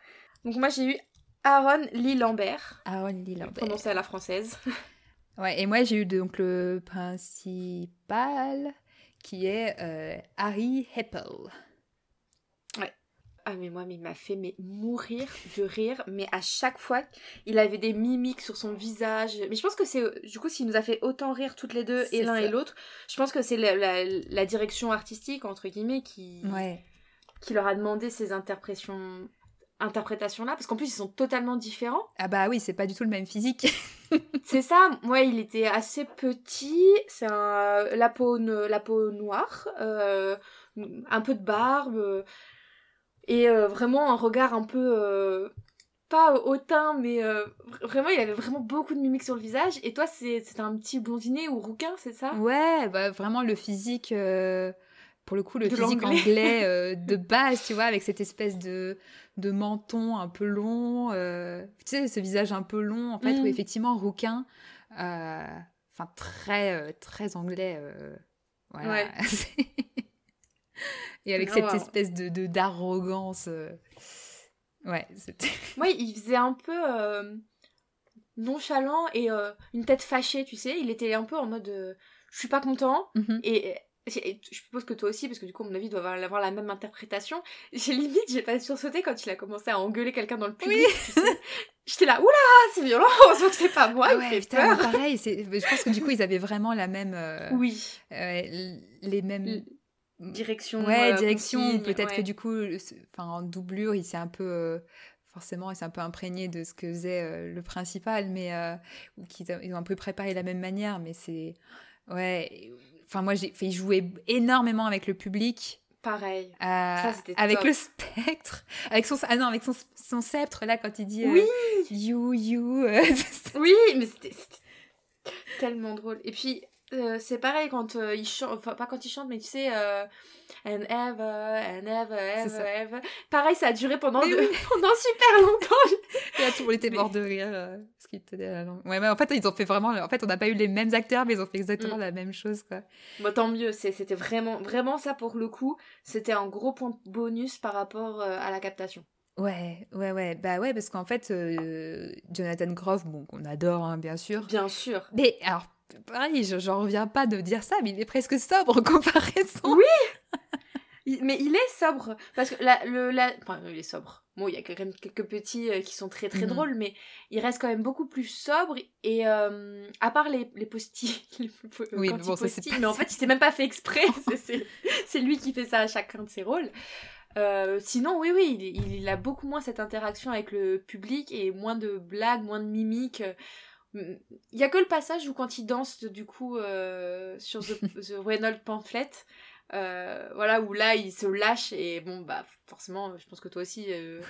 Donc moi, j'ai eu Aaron Lee Lambert. Aaron Lee Lambert. Prononcé à la française. ouais, et moi, j'ai eu donc le principal, qui est euh, Harry Heppel. Ah mais moi, mais il m'a fait mais mourir de rire, mais à chaque fois, il avait des mimiques sur son visage. Mais je pense que c'est, du coup, s'il nous a fait autant rire toutes les deux, et l'un et l'autre, je pense que c'est la, direction artistique, entre guillemets, qui, qui leur a demandé ces interprétations là parce qu'en plus ils sont totalement différents. Ah bah oui c'est pas du tout le même physique. C'est ça. Moi il était assez petit. C'est la peau la peau noire euh, un peu de barbe et euh, vraiment un regard un peu euh, pas hautain mais euh, vraiment il avait vraiment beaucoup de mimiques sur le visage et toi c'est un petit blondinet ou rouquin c'est ça? Ouais bah vraiment le physique pour le coup le physique anglais de base tu vois avec cette espèce de de menton un peu long tu sais ce visage un peu long en fait où mm. effectivement rouquin enfin très très anglais voilà. ouais Et avec cette espèce de d'arrogance. Euh, ouais, c'était. Moi, il faisait un peu euh, nonchalant et euh, une tête fâchée, tu sais. Il était un peu en mode je suis pas content. Mhm. Et je suppose que toi aussi, parce que du coup, à mon avis, il doit avoir la même interprétation. J'ai limite, j'ai pas sursauté quand il a commencé à engueuler quelqu'un dans le public. J'étais là, oula, c'est violent, heureusement que c'est pas moi, ah ouais, peur. pareil, je pense que du coup, ils avaient vraiment la même. oui. les mêmes direction ouais euh, direction peut-être que du coup enfin en doublure il s'est un peu euh, forcément il s'est un peu imprégné de ce que faisait euh, le principal mais ou qu'ils ils ont un peu préparé de la même manière mais c'est ouais enfin moi j'ai fait jouer énormément avec le public. Pareil. Ça, avec le spectre. Avec son ah non avec son, son sceptre là quand il dit oui. you you oui mais c'était tellement drôle. Et puis euh, c'est pareil quand euh, il chante, enfin pas quand il chante, mais tu sais, euh, and ever, and ever, ever, ever. Pareil, ça a duré pendant, pendant super longtemps. Et là, tout le monde était mort de rire. parce qu'il était la langue. Ouais, mais en fait, ils ont fait vraiment. En fait, on n'a pas eu les mêmes acteurs, mais ils ont fait exactement mm. la même chose, quoi. Bon, tant mieux. C'était vraiment, vraiment ça pour le coup. C'était un gros point bonus par rapport à la captation. Ouais, ouais, ouais. Bah ouais, parce qu'en fait, Jonathan Groff, bon, qu'on adore, hein, bien sûr. Bien sûr. Mais alors, pareil, j'en reviens pas de dire ça, mais il est presque sobre en comparaison. Oui Mais il est sobre. Parce que la, le, la... Enfin, il est sobre. Bon, il y a quand même quelques petits euh, qui sont très très mhm. drôles, mais il reste quand même beaucoup plus sobre. Et euh, à part les, les postis, oui, bon, mais en fait, il s'est même pas fait exprès. c'est lui qui fait ça à chacun de ses rôles. Euh, sinon, oui, oui, il, il, a beaucoup moins cette interaction avec le public et moins de blagues, moins de mimiques. Il y a que le passage où quand il danse du coup euh, sur The, The Reynolds Pamphlet, euh, voilà où là il se lâche et bon bah forcément je pense que toi aussi euh,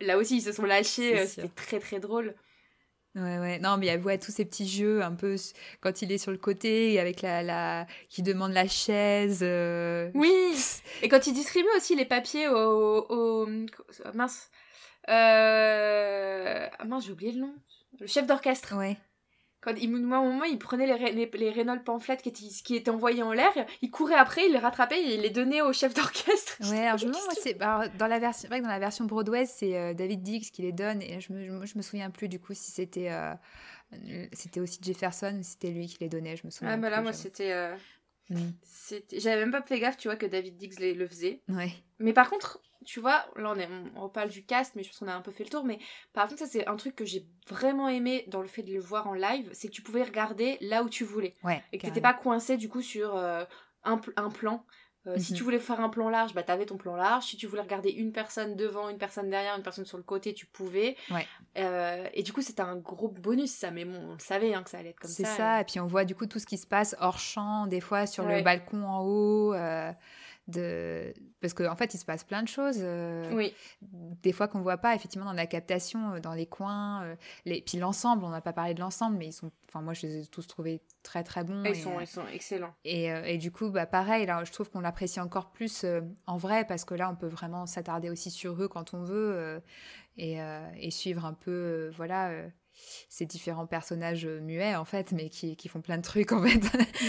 là aussi ils se sont lâchés c'était très très drôle Ouais, ouais. Non, mais il y a tous ces petits jeux un peu quand il est sur le côté avec la, la... qui demande la chaise. Oui. Et quand il distribue aussi les papiers au, au... mince. Euh... Ah mince, j'ai oublié le nom le chef d'orchestre. Ouais. Quand il, moi, au moment, il prenait les, les, les Renault pamphlets qui étaient, qui étaient envoyés en l'air, il courait après, il les rattrapait et il les donnait au chef d'orchestre. Ouais, alors je me c'est bah, dans la version, vrai que dans la version Broadway, c'est euh, David Dix qui les donne et je me, je me souviens plus du coup si c'était euh, c'était aussi Jefferson ou c'était lui qui les donnait, je me souviens. Ah bah là, moi c'était. Mm. J'avais même pas fait gaffe, tu vois, que David Diggs le faisait. Ouais. Mais par contre, tu vois, là on, est, on reparle du cast, mais je pense qu'on a un peu fait le tour. Mais par contre, ça c'est un truc que j'ai vraiment aimé dans le fait de le voir en live, c'est que tu pouvais regarder là où tu voulais. Ouais. Et que t'étais pas coincé du coup sur euh, un, un, plan. Euh, si mhm. tu voulais faire un plan large, bah t'avais ton plan large. Si tu voulais regarder une personne devant, une personne derrière, une personne sur le côté, tu pouvais. Ouais. Euh, et du coup, c'était un gros bonus, ça. Mais bon, on le savait hein, que ça allait être comme ça. C'est ça. Et... puis on voit du coup tout ce qui se passe hors champ, des fois sur le balcon en haut de parce qu'en en fait il se passe plein de choses euh, oui. des fois qu'on voit pas effectivement dans la captation euh, dans les coins euh, les puis l'ensemble on n'a pas parlé de l'ensemble mais ils sont enfin moi je les ai tous trouvés très très bons ils sont ils sont excellents. et, et, du coup bah pareil là je trouve qu'on l'apprécie encore plus en vrai parce que là on peut vraiment s'attarder aussi sur eux quand on veut et, et, suivre un peu voilà ces différents personnages muets en fait mais qui, qui font plein de trucs en fait.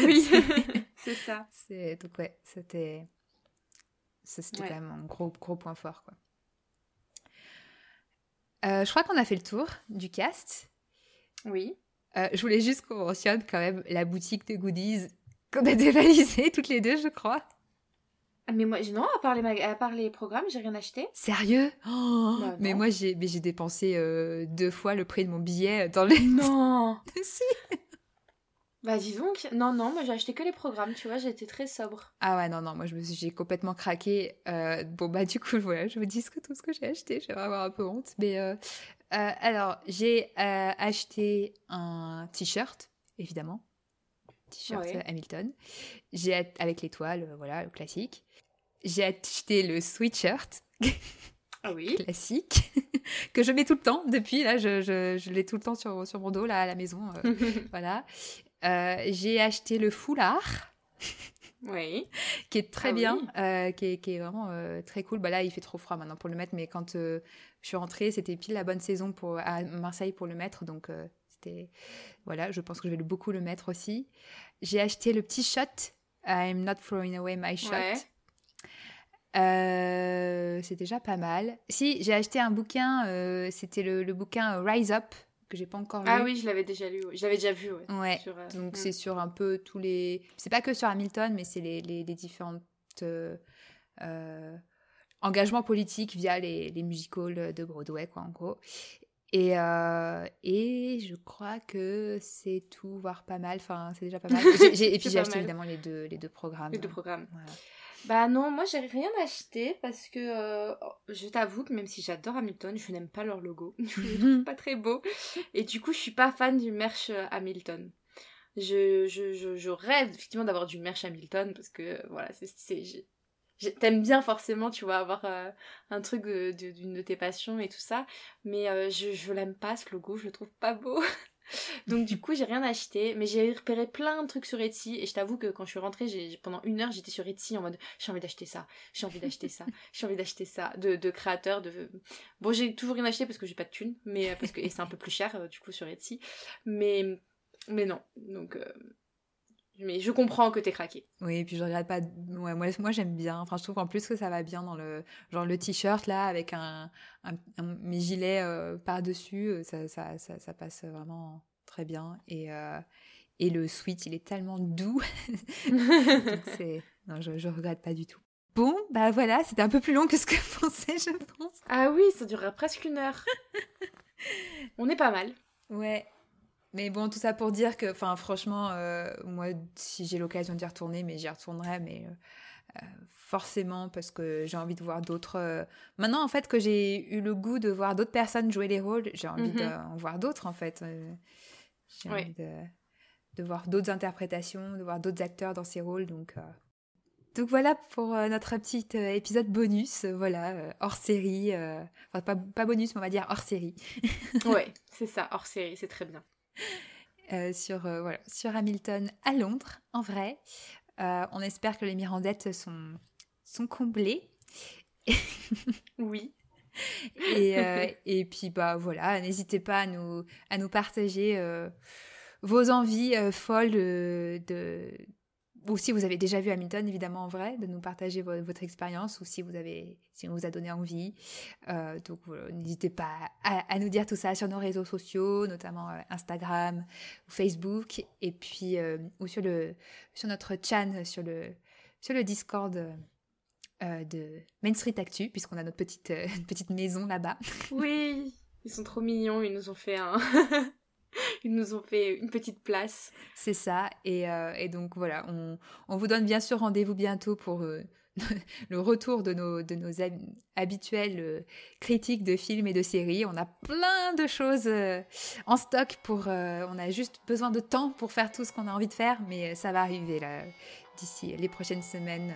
Oui. C'est ça. c'est donc ouais c'était ça, c'était quand même un gros, gros point fort. Quoi. Euh, je crois qu'on a fait le tour du cast. Oui. Euh, je voulais juste qu'on mentionne quand même la boutique de goodies qu'on a dévalisée toutes les deux, je crois. Ah, mais moi, non, à part les, à part les programmes, j'ai rien acheté. Sérieux? Oh, bah, Mais moi, j'ai dépensé euh, deux fois le prix de mon billet dans les... Non Si bah dis donc, non, non, moi j'ai acheté que les programmes, tu vois, j'ai été très sobre. Ah ouais, non, non, moi je me j'ai complètement craqué. Euh, bon bah du coup, voilà, je vous dis que tout ce que j'ai acheté, je vais avoir un peu honte. Mais euh, euh, alors, j'ai acheté un t-shirt, évidemment. T-shirt Hamilton. J'ai avec l'étoile, voilà, le classique. J'ai acheté le sweatshirt. Ah oui. classique que je mets tout le temps depuis là je, je, je l'ai tout le temps sur, sur mon dos là à la maison voilà euh, j'ai acheté le foulard. Oui. qui est très ah bien, euh, qui, est, qui, est, vraiment euh, très cool. Bah là, il fait trop froid maintenant pour le mettre, mais quand je suis rentrée, c'était pile la bonne saison pour, à Marseille pour le mettre. Donc, c'était. Voilà, je pense que je vais beaucoup le mettre aussi. J'ai acheté le petit shot. I'm not throwing away my shot. c'est déjà pas mal. Si, j'ai acheté un bouquin, c'était le, le, bouquin Rise Up que j'ai pas encore lu. Ah oui, je l'avais déjà lu. Je l'avais déjà vu. Ouais. ouais. Euh, donc c'est hmm. sur un peu tous les. C'est pas que sur Hamilton, mais c'est les, les, les, différentes euh, euh, engagements politiques via les, les musicals de Broadway, quoi, en gros. Et, et je crois que c'est tout, voire pas mal. Enfin, c'est déjà pas mal. et puis j'ai acheté évidemment les deux, les deux programmes. Les deux programmes. Voilà. Bah non, moi j'ai rien acheté parce que euh, je t'avoue que même si j'adore Hamilton, je n'aime pas leur logo. je le trouve pas très beau. Et du coup, je suis pas fan du merch euh, Hamilton. Je, je, je, rêve effectivement d'avoir du merch Hamilton parce que voilà, c'est. T'aimes bien forcément, tu vois, avoir euh, un truc d'une de, tes passions et tout ça, mais je, je l'aime pas ce logo, je le trouve pas beau. Donc du coup, j'ai rien acheté, mais j'ai repéré plein de trucs sur Etsy et je t'avoue que quand je suis rentrée, j'ai pendant une heure, j'étais sur Etsy en mode j'ai envie d'acheter ça, j'ai envie d'acheter ça, j'ai envie d'acheter ça de, de créateurs de bon, j'ai toujours rien acheté parce que j'ai pas de thunes, mais euh, parce que et c'est un peu plus cher euh, du coup sur Etsy, mais mais non. Donc euh, mais je comprends que t'es craqué. Oui, et puis je regarde pas. Ouais, moi, moi j'aime bien. Enfin, je trouve en plus que ça va bien dans le genre le t-shirt là avec un, un, mes gilets euh, par dessus, euh, ça, ça, ça, ça, passe vraiment très bien. Et euh, et le sweat, il est tellement doux. Donc c'est non, je, je regrette pas du tout. Bon, bah voilà, c'était un peu plus long que ce que je pensais, je pense. Ah oui, ça durera presque une heure. On est pas mal. Ouais. Mais bon, tout ça pour dire que, enfin, franchement, euh, moi, si j'ai l'occasion d'y retourner, mais j'y retournerai, mais euh, euh, forcément parce que j'ai envie de voir d'autres. Maintenant, en fait, que j'ai eu le goût de voir d'autres personnes jouer les rôles, j'ai envie mhm. d'en voir d'autres, en fait. J'ai envie de, de voir d'autres interprétations, de voir d'autres acteurs dans ces rôles, donc. Donc voilà pour notre petit épisode bonus, voilà, hors série. enfin, pas, pas bonus, mais on va dire hors série. ouais, c'est ça, hors série, c'est très bien. Euh, sur, euh, voilà, sur Hamilton à Londres, en vrai. Euh, on espère que les Mirandettes sont, sont comblées. oui. Et, et, puis, bah voilà, n'hésitez pas à nous, à nous partager vos envies folles de, ou si vous avez déjà vu Hamilton, évidemment en vrai, de nous partager votre expérience, ou si vous avez, si on vous a donné envie. Euh, donc n'hésitez pas à, nous dire tout ça sur nos réseaux sociaux, notamment euh, Instagram ou Facebook, et puis ou sur le sur notre chan sur le sur le Discord. de Main Street Actu, puisqu'on a notre petite, petite maison là-bas. Oui, ils sont trop mignons, ils nous ont fait un, Ils nous ont fait une petite place. C'est ça. Et, euh, donc voilà, on, vous donne bien sûr rendez-vous bientôt pour euh, le retour de nos, de nos habituels euh, critiques de films et de séries. On a plein de choses en stock pour... on a juste besoin de temps pour faire tout ce qu'on a envie de faire, mais ça va arriver là. D'ici les prochaines semaines,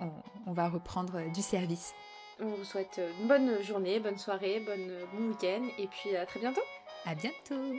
on, on va reprendre du service. On vous souhaite une bonne journée, bonne soirée, bonne, bon week-end et puis à très bientôt. À bientôt